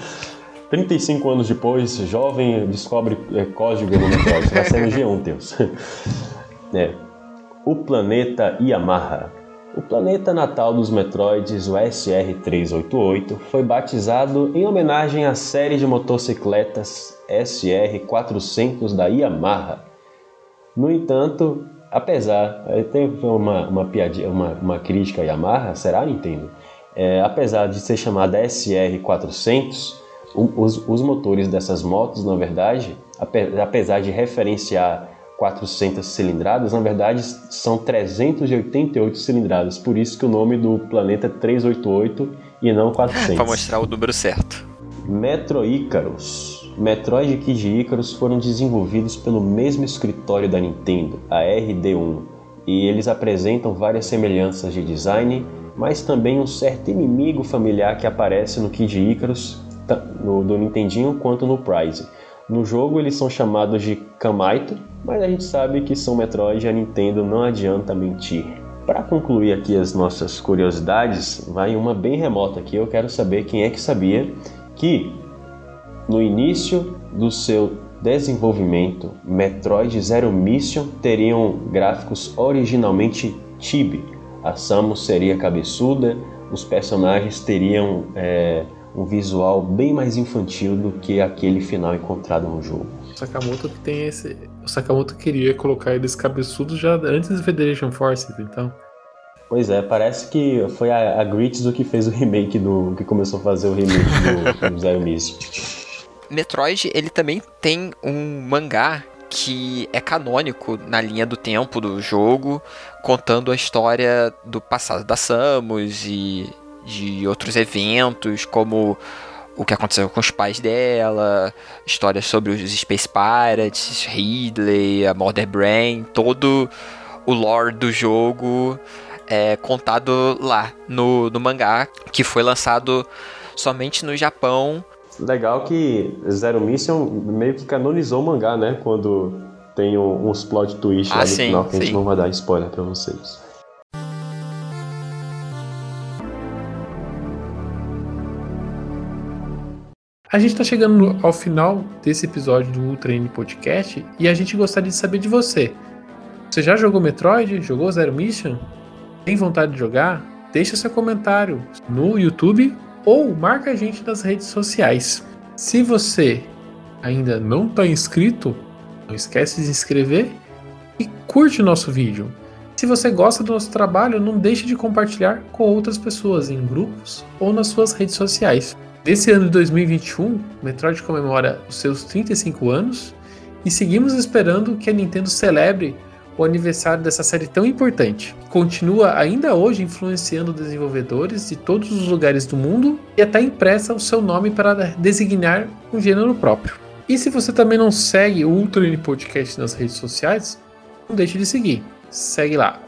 35 anos depois, jovem descobre é, código Metroid. Vai ser no G1, Deus. É. O planeta Yamaha. O planeta natal dos Metroids, o SR-388, foi batizado em homenagem à série de motocicletas SR-400 da Yamaha. No entanto, apesar, tem uma, uma, piadinha, uma, uma crítica à Yamaha, será Nintendo? É, apesar de ser chamada SR-400, os, os motores dessas motos, na verdade, apesar de referenciar 400 cilindradas, na verdade são 388 cilindradas, por isso que o nome do planeta é 388 e não 400. Para mostrar o número certo. Metro Icarus. Metroid e Kid Icarus foram desenvolvidos pelo mesmo escritório da Nintendo, a RD1, e eles apresentam várias semelhanças de design, mas também um certo inimigo familiar que aparece no Kid Icarus, no, do Nintendinho quanto no Prize. No jogo eles são chamados de Kamaito, mas a gente sabe que são Metroid e a Nintendo não adianta mentir. Para concluir aqui as nossas curiosidades, vai uma bem remota aqui. Eu quero saber quem é que sabia que no início do seu desenvolvimento, Metroid Zero Mission teriam gráficos originalmente chibi. A Samus seria cabeçuda, os personagens teriam é, um visual bem mais infantil do que aquele final encontrado no jogo. O Sakamoto tem esse. O Sakamoto queria colocar eles cabeçudos já antes do Federation Forces, então. Pois é, parece que foi a, a Grits do que fez o remake do. que começou a fazer o remake do, do Zero Mission. Metroid, ele também tem um mangá que é canônico na linha do tempo do jogo, contando a história do passado da Samus e de outros eventos, como o que aconteceu com os pais dela, histórias sobre os Space Pirates, Ridley, a Mother Brain, todo o lore do jogo é contado lá no, no mangá, que foi lançado somente no Japão. Legal que Zero Mission meio que canonizou o mangá, né? Quando tem uns plot twists ah, lá no sim, final que sim. a gente não vai dar spoiler pra vocês. A gente está chegando ao final desse episódio do Ultra N Podcast e a gente gostaria de saber de você. Você já jogou Metroid? Jogou Zero Mission? Tem vontade de jogar? Deixa seu comentário no YouTube ou marca a gente nas redes sociais. Se você ainda não está inscrito, não esquece de se inscrever e curte o nosso vídeo. Se você gosta do nosso trabalho, não deixe de compartilhar com outras pessoas em grupos ou nas suas redes sociais. Nesse ano de 2021, Metroid comemora os seus 35 anos e seguimos esperando que a Nintendo celebre o aniversário dessa série tão importante. Continua ainda hoje influenciando desenvolvedores de todos os lugares do mundo e até empresta o seu nome para designar um gênero próprio. E se você também não segue o Ultra N Podcast nas redes sociais, não deixe de seguir. Segue lá.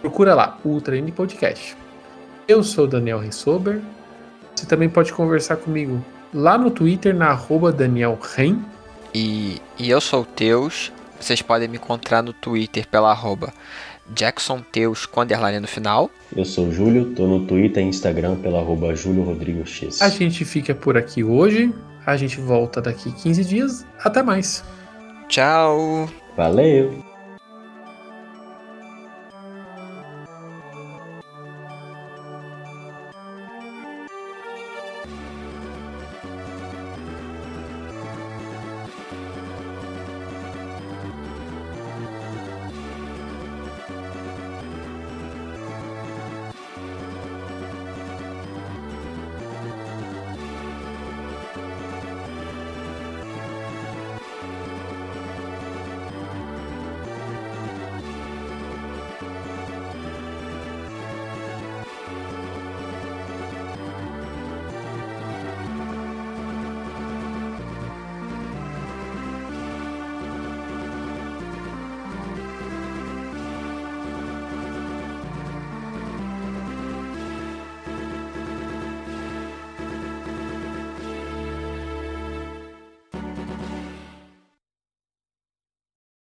Procura lá, Ultra N Podcast. Eu sou Daniel Ressober. Você também pode conversar comigo lá no Twitter, na arroba Daniel Ren. E, e eu sou o Teus. Vocês podem me encontrar no Twitter pela arroba JacksonTeus com underline no final. Eu sou o Júlio, tô no Twitter e Instagram pela arroba Júlio Rodrigo X. A gente fica por aqui hoje. A gente volta daqui 15 dias. Até mais. Tchau! Valeu!